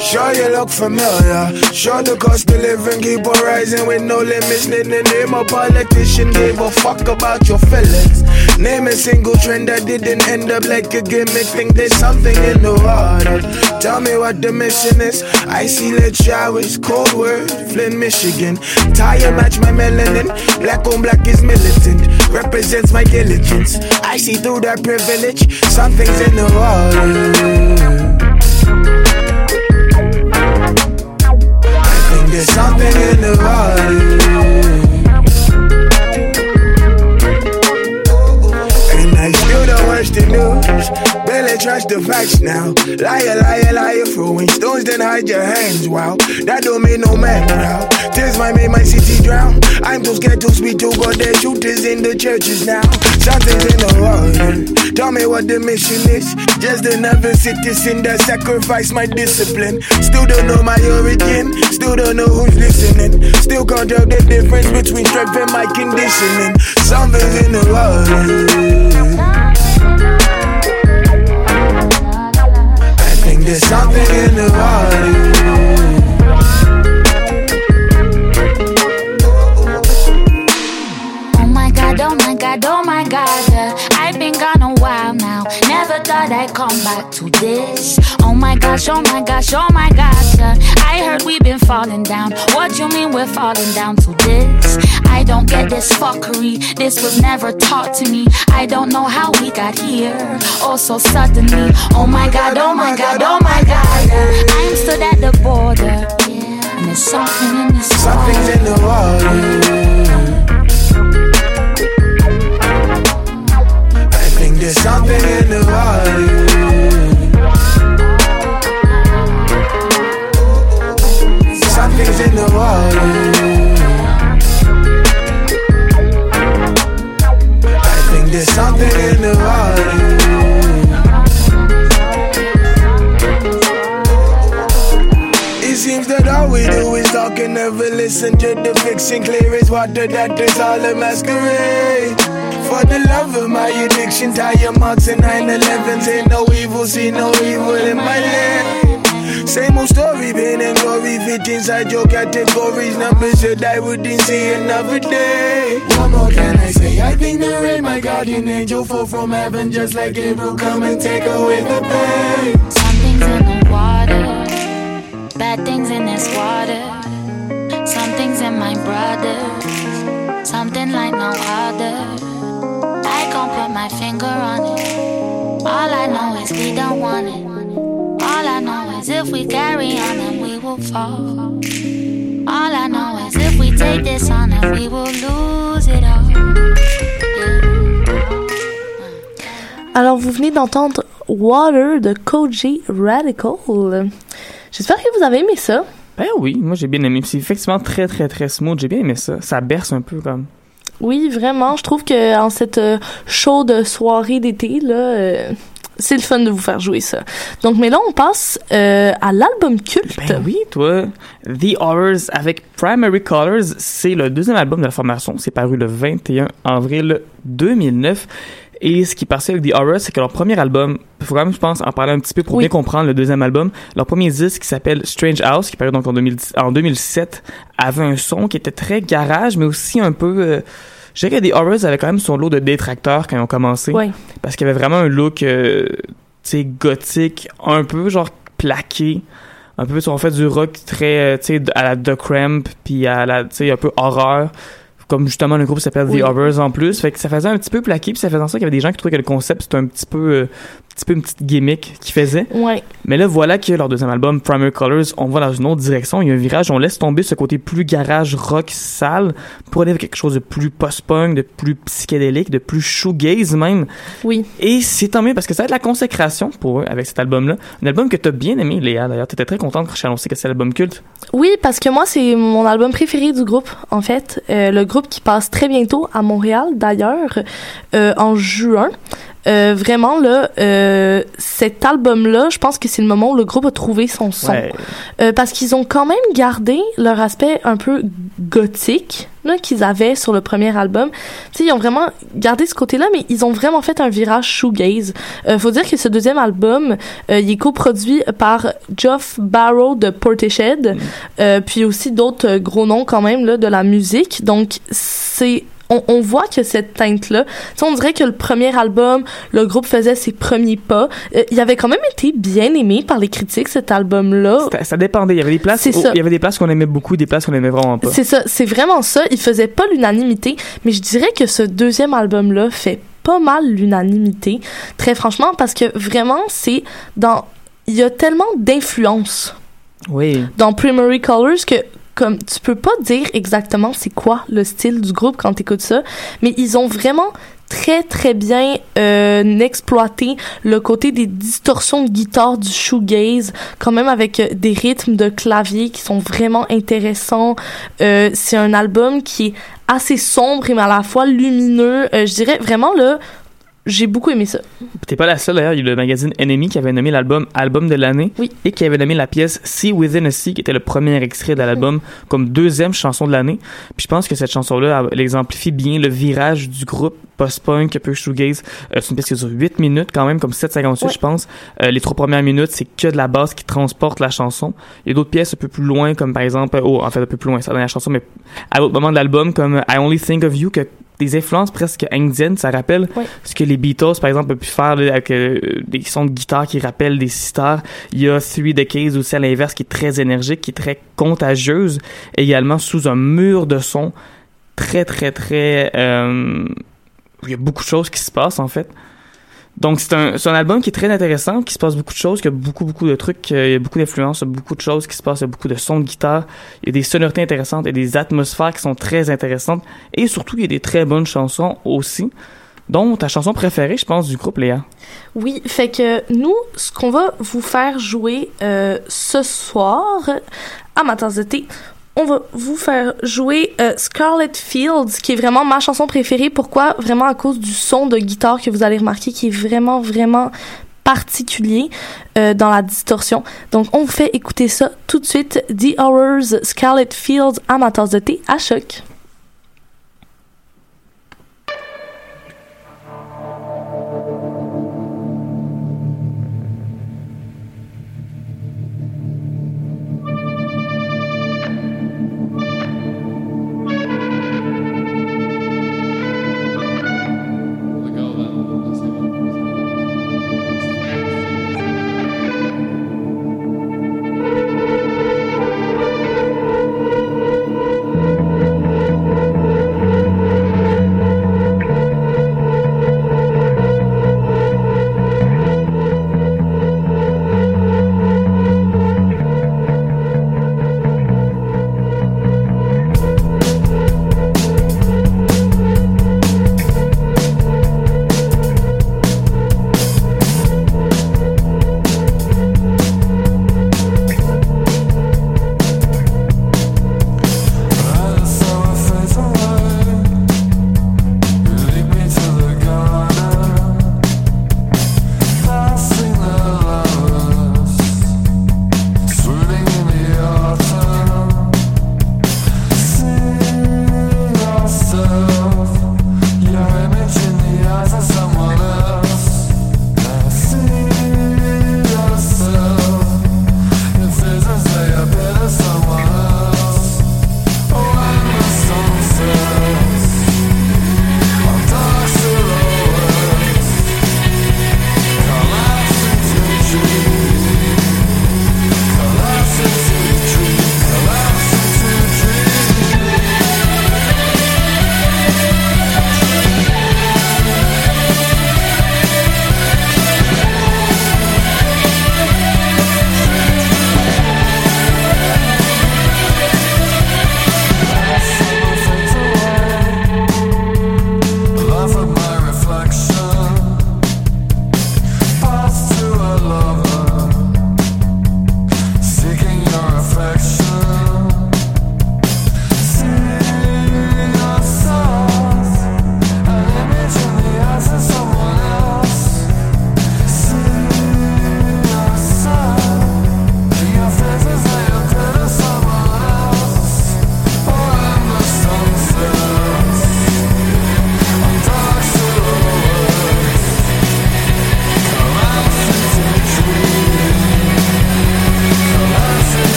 Speaker 8: Sure you look familiar. Sure the cost of living keep on rising with no limits. Need the name a politician gave a fuck about your feelings. Name a single trend that didn't end up like a gimmick. Think there's something in the water. Tell me what the mission is. Icy lit showers, cold word, Flint, Michigan. Tire match my melanin. Black on black is militant. Represents my diligence. I see through that privilege. Something's in the water. I think there's something in the water. The facts now. Liar, liar, liar, throwing stones, then hide your hands. Wow, that don't make no man proud. Tears might make my city drown. I'm too scared to speak to God. There's shooters in the churches now. Something's in the water. Tell me what the mission is. Just another citizen that sacrificed my discipline. Still don't know my origin. Still don't know who's listening. Still can't tell the difference between strength and my conditioning. Something's in the water. There's something in the
Speaker 9: Oh Never thought I'd come back to this. Oh my gosh, oh my gosh, oh my gosh. yeah. I heard we've been falling down. What you mean we're falling down to this? I don't get this fuckery. This was never taught to me. I don't know how we got here. Oh, so suddenly. Oh my god, oh my god, oh my god. yeah. I'm stood at the border. Yeah, and there's something in this
Speaker 8: Something's in the water. There's something in the water. Something's in the water. I think there's something in the water. Never listen to the fiction. Clear as water that is all a masquerade. For the love of my addiction, tire marks and 911s. Ain't no evil, see no evil in my land. Same old story, pain and glory fit inside your categories. Numbers that I wouldn't see another day. What more can I say? I think the rain, my guardian angel, fall from heaven just like Gabriel. Come and take away the pain.
Speaker 9: Something's in the water. Bad things in this water. Brothers. Something like no other. I can't put my finger on it. All I know is we don't want it. All I know is if we carry on, then we will fall. All I know is if we take this on, then we will lose it all.
Speaker 5: Alors, vous venez d'entendre Water de Koji Radical. J'espère que vous avez aimé ça.
Speaker 4: Ben oui, moi j'ai bien aimé. C'est effectivement très très très smooth. J'ai bien aimé ça. Ça berce un peu comme.
Speaker 5: Oui, vraiment. Je trouve que en cette euh, chaude soirée d'été, là, euh, c'est le fun de vous faire jouer ça. Donc, mais là, on passe euh, à l'album culte.
Speaker 4: Ben oui, toi. The Horrors avec Primary Colors, c'est le deuxième album de la formation. C'est paru le 21 avril 2009. Et ce qui est avec The Horrors, c'est que leur premier album, il faut quand même, je pense, en parler un petit peu pour
Speaker 5: Oui.
Speaker 4: bien comprendre le deuxième album. Leur premier disque qui s'appelle Strange House, qui paru donc en, 2010 en 2007, avait un son qui était très garage, mais aussi un peu... euh, je dirais que The Horrors avait quand même son lot de détracteurs quand ils ont commencé. Parce qu'il y avait vraiment un look, euh, tu sais, gothique, un peu genre plaqué. Un peu, on fait du rock très, euh, tu sais, à la The Cramp, puis à la, tu sais, un peu horreur. Comme justement le groupe s'appelle
Speaker 5: Oui.
Speaker 4: The Horrors en plus. Fait que ça faisait un petit peu plaqué, puis ça faisait en sorte qu'il y avait des gens qui trouvaient que le concept c'était un petit peu, euh, petit peu une petite gimmick qu'ils faisaient.
Speaker 5: Ouais.
Speaker 4: Mais là, voilà que leur deuxième album, Primary Colors, on va dans une autre direction. Il y a un virage, on laisse tomber ce côté plus garage rock sale pour aller vers quelque chose de plus post-punk, de plus psychédélique, de plus shoegaze même.
Speaker 5: Oui.
Speaker 4: Et c'est tant mieux parce que ça va être la consécration pour eux avec cet album-là. Un album que t'as bien aimé, Léa. D'ailleurs, t'étais très contente quand je t'ai annoncé que c'est l'album culte.
Speaker 5: Oui, parce que moi, c'est mon album préféré du groupe, en fait. Euh, le groupe qui passe très bientôt à Montréal, d'ailleurs, euh, en juin. Euh, vraiment, là, euh, cet album-là, je pense que c'est le moment où le groupe a trouvé son son.
Speaker 4: Ouais.
Speaker 5: Euh, parce qu'ils ont quand même gardé leur aspect un peu gothique, là, qu'ils avaient sur le premier album. Ils ont vraiment gardé ce côté-là, mais ils ont vraiment fait un virage shoegaze. Euh, faut dire que ce deuxième album, euh, il est coproduit par Geoff Barrow de Portishead, euh, puis aussi d'autres gros noms quand même là de la musique. Donc c'est on, on voit que cette teinte-là, on dirait que le premier album, le groupe faisait ses premiers pas. Euh, il avait quand même été bien aimé par les critiques, cet album-là.
Speaker 4: Ça, ça dépendait. Il y avait des places, où- il y avait des places qu'on aimait beaucoup, des places qu'on aimait vraiment pas.
Speaker 5: C'est ça, c'est vraiment ça. Il faisait pas l'unanimité, mais je dirais que ce deuxième album-là fait pas mal l'unanimité, très franchement, parce que vraiment, c'est dans. Il y a tellement d'influence
Speaker 4: Oui.
Speaker 5: dans Primary Colors que comme tu peux pas dire exactement c'est quoi le style du groupe quand t'écoutes ça, mais ils ont vraiment très très bien euh, exploité le côté des distorsions de guitare du shoegaze, quand même avec euh, des rythmes de clavier qui sont vraiment intéressants. Euh, c'est un album qui est assez sombre mais à la fois lumineux. Euh, je dirais vraiment là, j'ai beaucoup aimé ça.
Speaker 4: T'es pas la seule d'ailleurs, il y a le magazine Enemy qui avait nommé l'album album de l'année et qui avait nommé la pièce Sea Within a Sea qui était le premier extrait de l'album comme deuxième chanson de l'année. Puis je pense que cette chanson-là elle exemplifie bien le virage du groupe post-punk un peu shoegaze. Euh, c'est une pièce qui dure 8 minutes quand même comme 7,58 je pense. Euh, les trois premières minutes c'est que de la basse qui transporte la chanson. Il y a d'autres pièces un peu plus loin comme par exemple oh en fait un peu plus loin c'est la dernière chanson mais à d'autres moments de l'album comme I Only Think of You que des influences presque indiennes, ça rappelle ce que les Beatles, par exemple, ont pu faire là, avec euh, des sons de guitare qui rappellent des sisters. Il y a Three Decades aussi à l'inverse qui est très énergique, qui est très contagieuse, également sous un mur de son très, très, très... euh, où il y a beaucoup de choses qui se passent, en fait. Donc, c'est un, album qui est très intéressant, qui se passe beaucoup de choses, qui a beaucoup, beaucoup de trucs, euh, il y a beaucoup d'influences, beaucoup de choses qui se passent, il y a beaucoup de sons de guitare, il y a des sonorités intéressantes, il des atmosphères qui sont très intéressantes, et surtout, il y a des très bonnes chansons aussi, dont ta chanson préférée, je pense, du groupe, Léa.
Speaker 5: Oui, fait que nous, ce qu'on va vous faire jouer euh, ce soir à ma on va vous faire jouer euh, Scarlet Fields, qui est vraiment ma chanson préférée. Pourquoi? Vraiment à cause du son de guitare que vous allez remarquer, qui est vraiment, vraiment particulier euh, dans la distorsion. Donc, on fait écouter ça tout de suite. The Horrors, Scarlet Fields tasse de thé à choc.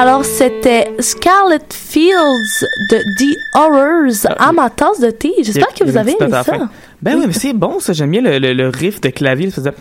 Speaker 5: Alors, c'était Scarlet Fields de The Horrors à ma tasse de thé. J'espère
Speaker 4: Ah.
Speaker 5: Que vous avez aimé ça.
Speaker 4: Ben oui, mais c'est bon, ça. J'aime bien le, le- le riff de clavier. Ça faisait...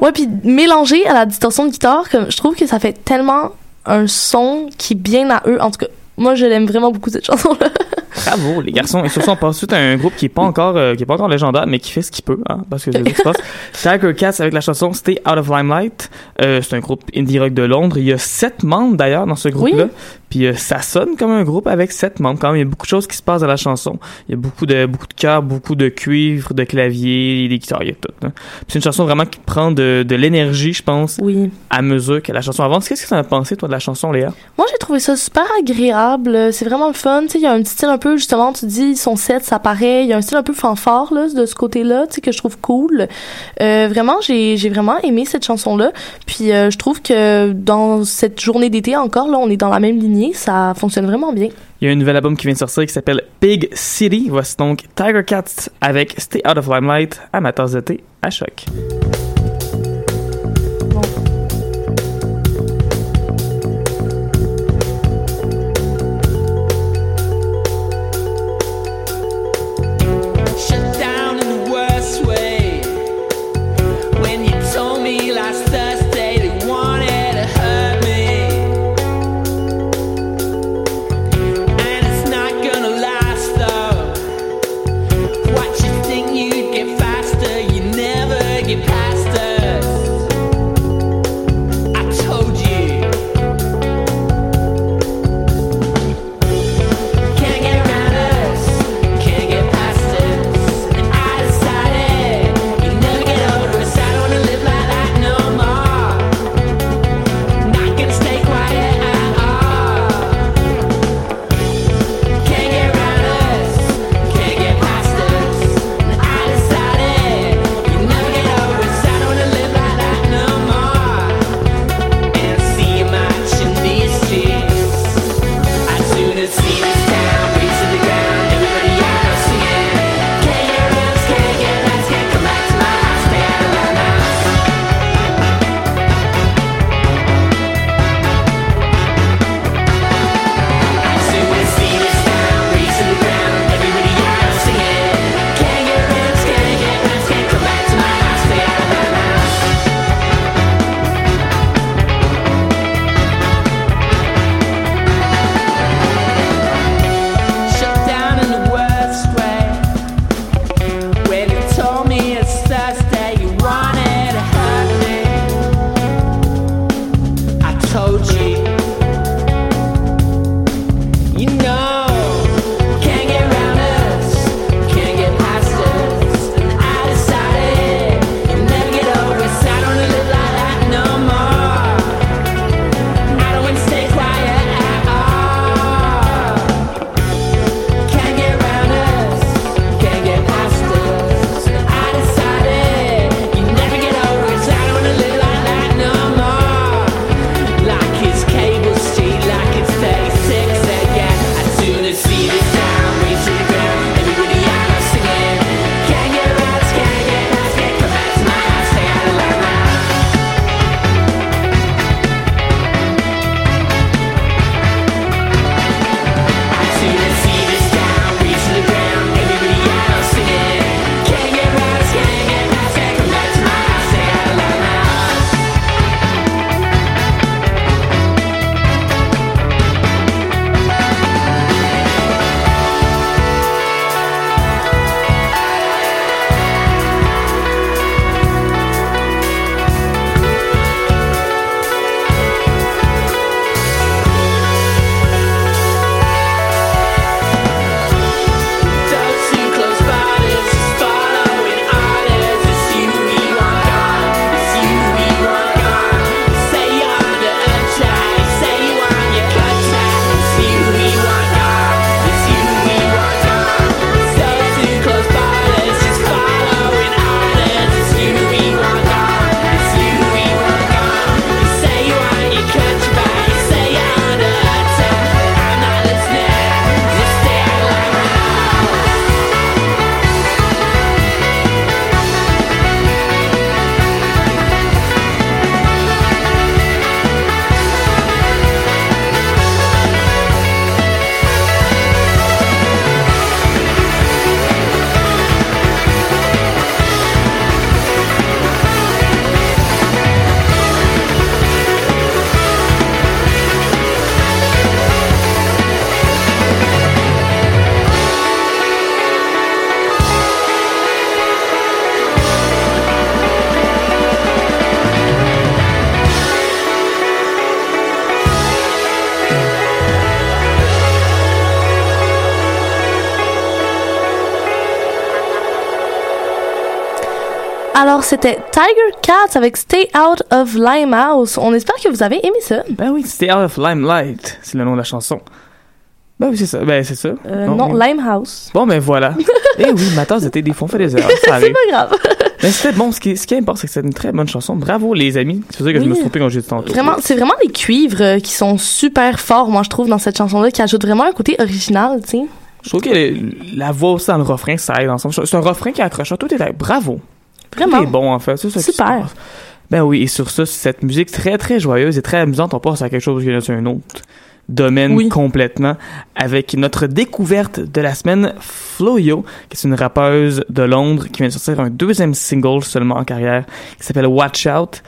Speaker 5: Ouais, puis mélangé à la distorsion de guitare, comme je trouve que ça fait tellement un son qui est bien à eux. En tout cas, moi, je l'aime vraiment beaucoup cette chanson-là.
Speaker 4: Bravo, les garçons. Et surtout, on passe suite à un groupe qui est pas encore, euh, qui est pas encore légendaire, mais qui fait ce qu'il peut, hein, parce que c'est pas- Tiger Cats avec la chanson Stay Out of Limelight. Euh, c'est un groupe indie rock de Londres. Il y a sept membres d'ailleurs dans ce groupe-là. Puis euh, ça sonne comme un groupe avec sept membres. Quand même, il y a beaucoup de choses qui se passent dans la chanson. Il y a beaucoup de beaucoup de chœurs, beaucoup de cuivre, de clavier, des guitares, il y a tout. hein. C'est une chanson vraiment qui prend de, de l'énergie, je pense,
Speaker 5: oui.
Speaker 4: à mesure que la chanson avance. Qu'est-ce que tu en as pensé, toi, de la chanson, Léa?
Speaker 5: Moi, j'ai trouvé ça super agréable. C'est vraiment le fun. Tu sais, il y a un petit style un justement, tu dis, son set, ça paraît. Il y a un style un peu fanfare, là, de ce côté-là, tu sais, que je trouve cool. Euh, vraiment, j'ai, j'ai vraiment aimé cette chanson-là. Puis, euh, je trouve que dans cette journée d'été encore, là, on est dans la même lignée. Ça fonctionne vraiment bien.
Speaker 4: Il y a un nouvel album qui vient de sortir qui s'appelle Big City. Voici donc Tiger Cats avec Stay Out of Limelight à ma tasse de thé à choc.
Speaker 5: Alors, c'était Tiger Cat avec Stay Out of Limehouse. On espère que vous avez aimé ça.
Speaker 4: Ben oui, Stay Out of Limelight, c'est le nom de la chanson. Ben oui, c'est ça. Ben c'est ça.
Speaker 5: Euh, non,
Speaker 4: oui.
Speaker 5: Limehouse.
Speaker 4: Bon, ben voilà. Eh oui, ma tasse était des on fait des erreurs.
Speaker 5: C'est pas grave.
Speaker 4: Mais c'était bon. Ce qui, ce qui importe, c'est que c'est une très bonne chanson. Bravo, les amis. C'est pour ça que je me suis trompé quand j'ai dit tantôt.
Speaker 5: Vraiment, c'est vraiment les cuivres euh, qui sont super forts, moi, je trouve, dans cette chanson-là, qui ajoutent vraiment un côté original, tu sais.
Speaker 4: Je trouve que la voix aussi dans le refrain, ça aide ensemble. C'est un refrain qui accroche. Tout est là. Bravo.
Speaker 5: Vraiment?
Speaker 4: Tout est bon, en fait. C'est ça
Speaker 5: Super.
Speaker 4: Ben oui, et sur ça, cette musique très, très joyeuse et très amusante, on passe à quelque chose qui est un autre domaine
Speaker 5: Oui.
Speaker 4: complètement avec notre découverte de la semaine, Floyo, qui est une rappeuse de Londres qui vient de sortir un deuxième single seulement en carrière qui s'appelle Watch Out.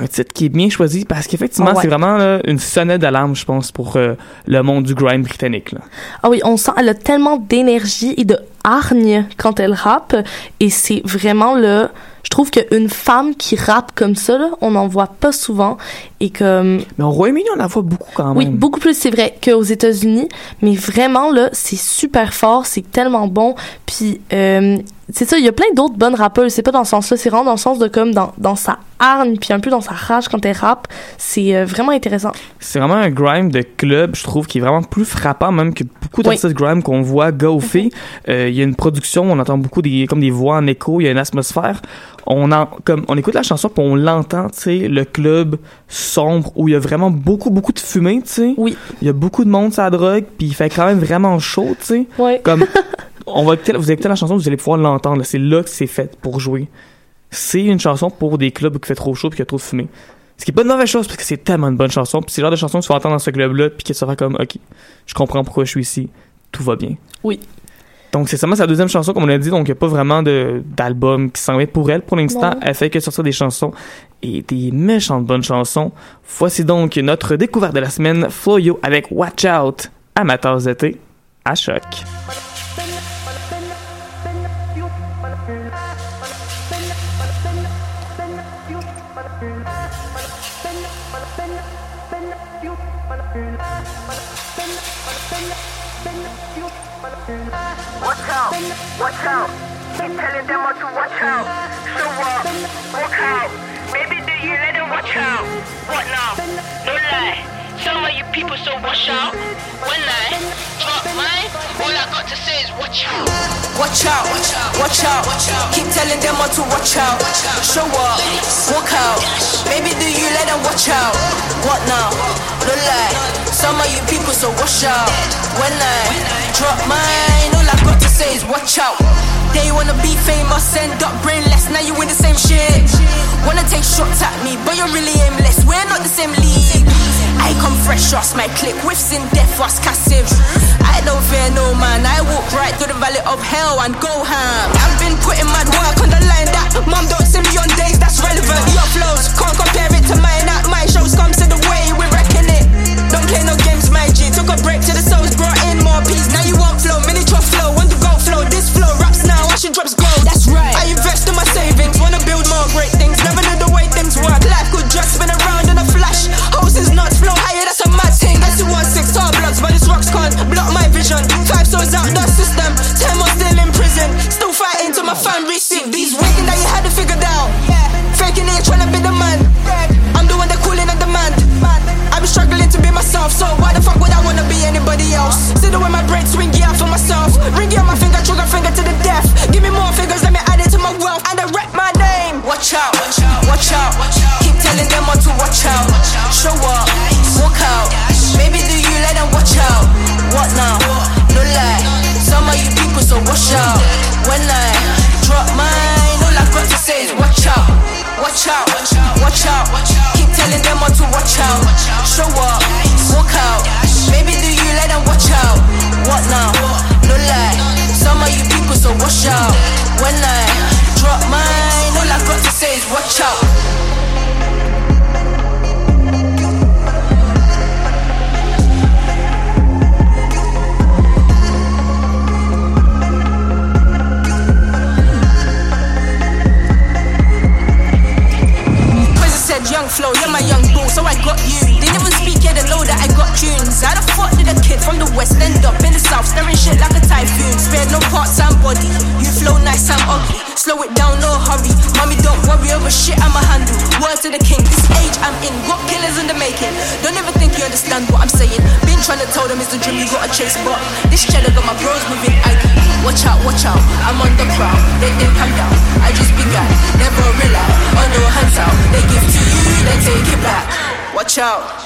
Speaker 4: Un titre qui est bien choisi parce qu'effectivement,
Speaker 5: Ah ouais.
Speaker 4: c'est vraiment là, une sonnette d'alarme, je pense, pour euh, le monde du grime britannique. Là.
Speaker 5: Ah oui, on sent, elle a tellement d'énergie et de hargne quand elle rappe, et c'est vraiment le... Je trouve qu'une femme qui rappe comme ça, là, on n'en voit pas souvent, et comme...
Speaker 4: Mais au Royaume-Uni, on en voit beaucoup quand même.
Speaker 5: Oui, beaucoup plus, c'est vrai, qu'aux États-Unis. Mais vraiment, là, c'est super fort, c'est tellement bon. Puis, euh, c'est ça, il y a plein d'autres bonnes rappeuses. C'est pas dans ce sens-là, c'est vraiment dans le sens de comme dans, dans sa hargne, puis un peu dans sa rage quand elle rappe. C'est euh, vraiment intéressant.
Speaker 4: C'est vraiment un grime de club, je trouve, qui est vraiment plus frappant même que beaucoup d'artistes grime qu'on voit gauffer. Euh, Il y a une production, on entend beaucoup des comme des voix en écho, il y a une atmosphère. On en, comme on écoute la chanson puis on l'entend, tu sais, le club sombre où il y a vraiment beaucoup beaucoup de fumée, tu sais.
Speaker 5: Oui.
Speaker 4: Il y a beaucoup de monde sur la drogue puis il fait quand même vraiment chaud, tu sais.
Speaker 5: Ouais.
Speaker 4: Comme on va écouter, vous écoutez la chanson, vous allez pouvoir l'entendre. C'est là que c'est fait pour jouer. C'est une chanson pour des clubs où il fait trop chaud puis qu'il y a trop de fumée. Ce qui est pas une mauvaise chose parce que c'est tellement une bonne chanson. Puis c'est le genre de chanson que tu vas entendre dans ce club-là puis que tu vas faire comme, ok, je comprends pourquoi je suis ici. Tout va bien.
Speaker 5: Oui.
Speaker 4: Donc c'est seulement sa deuxième chanson, comme on a dit. Donc il n'y a pas vraiment de- d'album qui s'en met pour elle pour l'instant. Elle fait que sortir des chansons et des méchantes bonnes chansons. Voici donc notre découverte de la semaine, Floyo avec Watch Out, amateurs d'été, à choc.
Speaker 10: Watch out. Keep telling them all to watch out. Show up, walk out. Maybe do you let them watch out? What now? No lie. Some of you people so watch out. When I drop mine, all I got to say is watch out.
Speaker 11: Watch out, watch out, Keep telling them all to watch out. Show up, walk out. Baby, do you let them watch out? What now? No lie. Some of you people so watch out. When I drop mine, all I got say is watch out. They wanna be famous, end up brainless. Now you in the same shit. Wanna take shots at me, but you're really aimless. We're not the same league. I come fresh, trust my click. Whiffs in death, was cassive. I don't fear no man. I walk right through the valley of hell and go ham. I've been putting my work on the line that mom don't see me on days that's relevant. Your flows can't compare it to mine. At my shows come to the way we're reckon it. Don't play no games, my G. Took a break to the souls, I drops gold. That's right. I invest in my savings, wanna build more great things. Never knew the way things work. Life could just spin around in a flash. Houses nuts, flow higher, that's a mad thing. I see one six tall blocks, but these rocks can't block my vision. Out, watch out, Keep telling them all to watch out. Show up, walk out. Maybe do you let them watch out? What now? No lie. Some of you people so watch out. When I drop mine, all I got to say is watch out. Watch out, watch out. Keep telling them all to watch out. Show up, walk out. Maybe do you let them watch out? What now? No lie. Some of you people so watch out. When I drop mine, From the west end up in the south, staring shit like a typhoon. Spare no parts and body. You flow nice, and ugly. Slow it down, no hurry. Mommy, don't worry over shit I'ma handle. Words to the king, this age I'm in. what killers in the making. Don't ever think you understand what I'm saying. Been trying to tell them it's the dream you gotta chase, but this cheddar got my bros moving aggy. Watch out, watch out, I'm on the prowl. They think I'm down, I just began. Never rely on oh, no hands out. They give to you, they take it back. Watch out.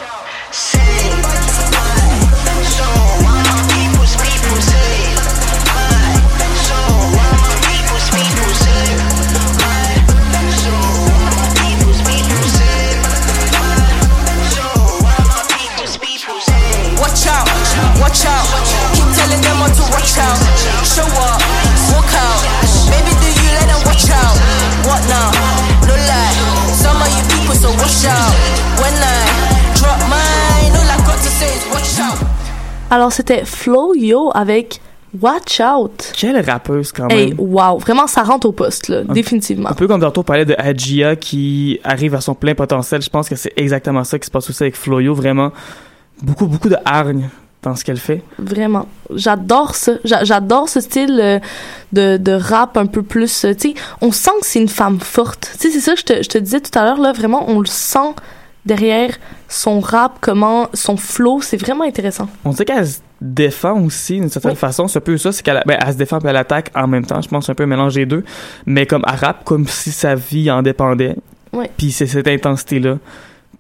Speaker 5: Alors, c'était Flo Yo avec Watch Out.
Speaker 4: Quelle rappeuse quand
Speaker 5: Hey,
Speaker 4: même.
Speaker 5: wow, vraiment, ça rentre au poste, là, définitivement.
Speaker 4: Un peu comme tantôt on parlait de Adjia qui arrive à son plein potentiel, je pense que c'est exactement ça qui se passe aussi avec Floyo, vraiment beaucoup beaucoup de hargne dans ce qu'elle fait.
Speaker 5: Vraiment. J'adore ça. J'a- J'adore ce style euh, de, de rap un peu plus. euh, Tu sais, on sent que c'est une femme forte. Tu sais, c'est ça que je te, je te disais tout à l'heure, là. Vraiment, on le sent derrière son rap, comment, son flow. C'est vraiment intéressant.
Speaker 4: On sait qu'elle se défend aussi d'une certaine façon, c'est un peu ça, c'est qu'elle ben, elle se défend puis elle attaque en même temps, je pense un peu un mélange des deux, mais comme elle rappe comme si sa vie en dépendait.
Speaker 5: Ouais.
Speaker 4: Puis c'est cette intensité-là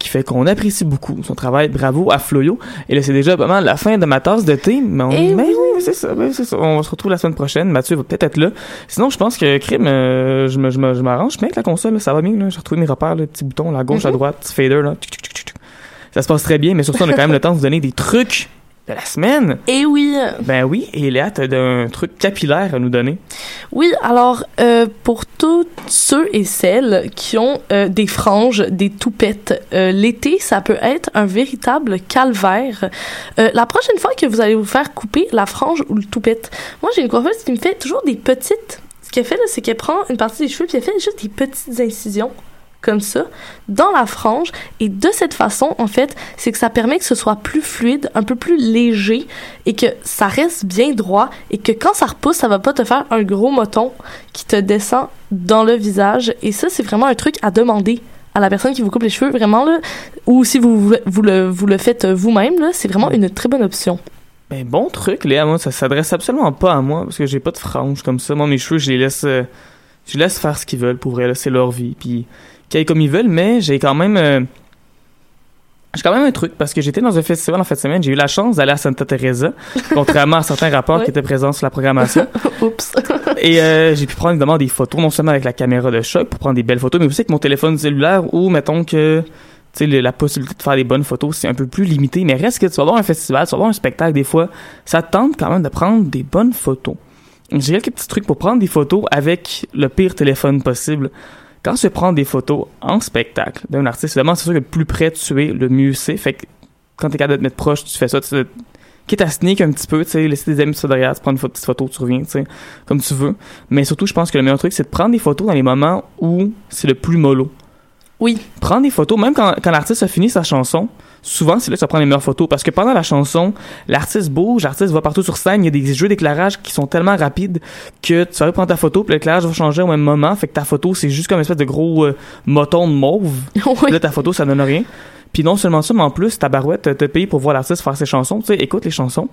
Speaker 4: qui fait qu'on apprécie beaucoup son travail. Bravo à Floyo. Et là, c'est déjà mal la fin de ma tasse de thé. Mais, on...
Speaker 5: Eh
Speaker 4: mais oui, c'est ça, ça. On se retrouve la semaine prochaine. Mathieu va peut-être être là. Sinon, je pense que Crime, euh, je me- je me- je m'arrange bien avec la console. là. Ça va bien. J'ai retrouvé mes repères, le petit bouton, à gauche, à
Speaker 5: Mhm.
Speaker 4: droite, petit fader. Là. Ça se passe très bien, mais surtout, on a quand même le temps de vous donner des trucs de la semaine.
Speaker 5: Et oui.
Speaker 4: Ben oui, et Léa, t'as un truc capillaire à nous donner.
Speaker 5: Oui, alors euh, pour tous ceux et celles qui ont euh, des franges, des toupettes, euh, l'été, ça peut être un véritable calvaire. La prochaine fois que vous allez vous faire couper la frange ou le toupette, moi j'ai une coiffeuse qui me fait toujours des petites. Ce qu'elle fait c'est qu'elle prend une partie des cheveux puis elle fait juste des petites incisions comme ça dans la frange. Et de cette façon en fait c'est que ça permet que ce soit plus fluide un peu plus léger et que ça reste bien droit et que quand ça repousse ça va pas te faire un gros moton qui te descend dans le visage. Et ça c'est vraiment un truc à demander à la personne qui vous coupe les cheveux vraiment là. Ou si vous vous, le vous le faites vous-même là c'est vraiment une très bonne option.
Speaker 4: Ben bon truc, Léa, moi, ça s'adresse absolument pas à moi, parce que j'ai pas de franges comme ça. Moi, mes cheveux, je les laisse, euh, je laisse faire ce qu'ils veulent, pour vrai, c'est leur vie, puis qu'ils aillent comme ils veulent, mais j'ai quand même... euh, j'ai quand même un truc, parce que j'étais dans un festival en fin de semaine, j'ai eu la chance d'aller à Santa Teresa, contrairement à certains rapports qui étaient présents sur la programmation.
Speaker 5: oups
Speaker 4: Et euh, j'ai pu prendre évidemment des photos, non seulement avec la caméra de choc pour prendre des belles photos, mais aussi avec mon téléphone cellulaire où, mettons que tu sais, la possibilité de faire des bonnes photos, c'est un peu plus limité. Mais reste que tu vas voir un festival, tu vas voir un spectacle, des fois, ça te tente quand même de prendre des bonnes photos. J'ai quelques petits trucs pour prendre des photos avec le pire téléphone possible. Quand tu prends des photos en spectacle d'un artiste, évidemment, c'est sûr que le plus près tu es, le mieux c'est. Fait que quand t'es capable de te mettre proche, tu fais ça. Tu quitte à sneak un petit peu, tu sais, laisser des amis sur derrière, tu prends une petite photo, tu reviens, tu sais, comme tu veux. Mais surtout, je pense que le meilleur truc, c'est de prendre des photos dans les moments où c'est le plus mollo.
Speaker 5: Oui.
Speaker 4: Prendre des photos, même quand, quand l'artiste a fini sa chanson, souvent, c'est là que tu vas prendre les meilleures photos. Parce que pendant la chanson, l'artiste bouge, l'artiste va partout sur scène, il y a des jeux d'éclairage qui sont tellement rapides que tu vas prendre ta photo, puis l'éclairage va changer au même moment. Fait que ta photo, c'est juste comme une espèce de gros euh, moton de mauve. Puis Là, ta photo, ça donne rien. Puis non seulement ça, mais en plus, ta barouette te paye pour voir l'artiste faire ses chansons. Tu sais, écoute les chansons.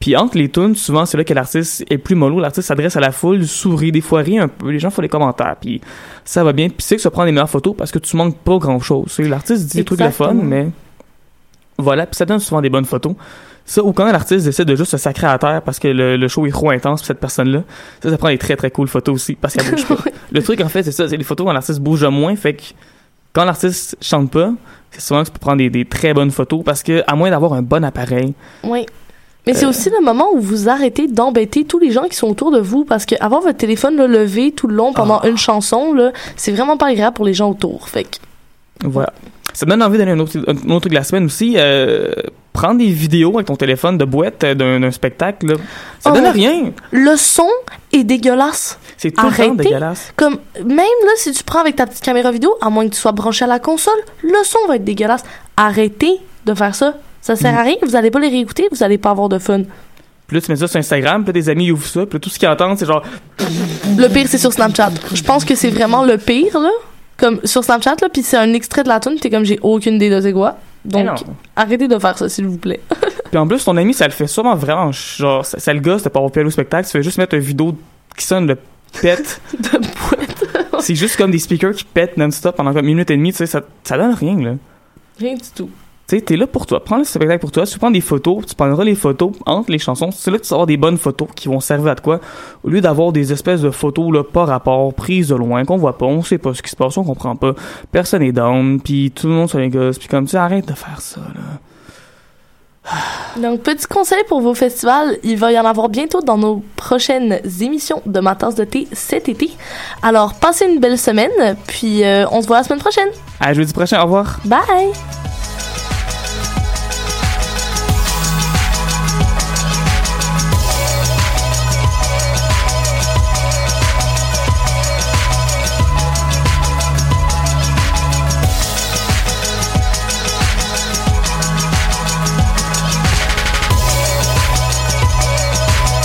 Speaker 4: Puis entre les tunes, souvent, c'est là que l'artiste est plus mollo. L'artiste s'adresse à la foule, sourit, des fois rit un peu. Les gens font des commentaires. Puis ça va bien. Puis c'est que ça prend les meilleures photos parce que tu manques pas grand-chose. L'artiste dit des trucs de fun, mais voilà. Puis ça donne souvent des bonnes photos. Ça, ou quand l'artiste décide de juste se sacrer à terre parce que le, le show est trop intense pour cette personne-là, ça, ça prend des très très cool photos aussi parce qu'elle bouge pas. le truc, en fait, c'est ça. C'est les photos quand l'artiste bouge moins. Fait que quand l'artiste chante pas, c'est souvent que tu peux prendre des, des très bonnes photos parce que, à moins d'avoir un bon appareil,
Speaker 5: Oui. Mais c'est
Speaker 4: Euh.
Speaker 5: aussi le moment où vous arrêtez d'embêter tous les gens qui sont autour de vous parce que avoir votre téléphone là, levé tout le long pendant
Speaker 4: Ah.
Speaker 5: une chanson, là, c'est vraiment pas agréable pour les gens autour. Fait que,
Speaker 4: Voilà. Ça me donne envie d'aller un autre, un autre truc de la semaine aussi. Euh, prendre des vidéos avec ton téléphone de boîte euh, d'un spectacle, là. ça
Speaker 5: Oh.
Speaker 4: donne rien.
Speaker 5: le son est dégueulasse.
Speaker 4: C'est tout le temps dégueulasse.
Speaker 5: Comme, même là, si tu prends avec ta petite caméra vidéo, à moins que tu sois branché à la console, le son va être dégueulasse. Arrêtez de faire ça. Ça sert
Speaker 4: Mm.
Speaker 5: à rien. Vous allez pas les réécouter, vous allez pas avoir de fun.
Speaker 4: Puis là, tu mets ça sur Instagram, puis là, tes amis ils ouvrent ça, puis là, tout ce qu'ils entendent, c'est genre.
Speaker 5: Le pire, c'est sur Snapchat. Je pense que c'est vraiment le pire, là. Comme sur Snapchat, là, puis c'est un extrait de la tune, t'es comme j'ai aucune idée de c'est quoi. Donc,
Speaker 4: non.
Speaker 5: arrêtez de faire ça, s'il vous plaît.
Speaker 4: Puis en plus, ton ami, ça le fait sûrement vraiment. Genre, ça, ça le gosse de pas avoir pu aller au spectacle. Tu fais juste mettre une vidéo qui sonne le pète.
Speaker 5: de.
Speaker 4: C'est juste comme des speakers qui pètent non-stop pendant comme une minute et demie. Tu sais, ça, ça donne rien, là.
Speaker 5: Rien du tout.
Speaker 4: Tu sais, t'es là pour toi. Prends le spectacle pour toi. Tu prends des photos. Tu prendras les photos entre les chansons. C'est là que tu vas avoir des bonnes photos qui vont servir à quoi. Au lieu d'avoir des espèces de photos, là, pas rapport, prises de loin, qu'on voit pas, on sait pas ce qui se passe, on comprend pas. Personne est down, puis tout le monde sur les gosses. Puis comme, tu sais, arrête de faire ça, là.
Speaker 5: Donc, petit conseil pour vos festivals, il va y en avoir bientôt dans nos prochaines émissions de Ma tasse de thé cet été. Alors, passez une belle semaine, puis euh, on se voit la semaine prochaine.
Speaker 4: À jeudi prochain, au revoir.
Speaker 5: Bye!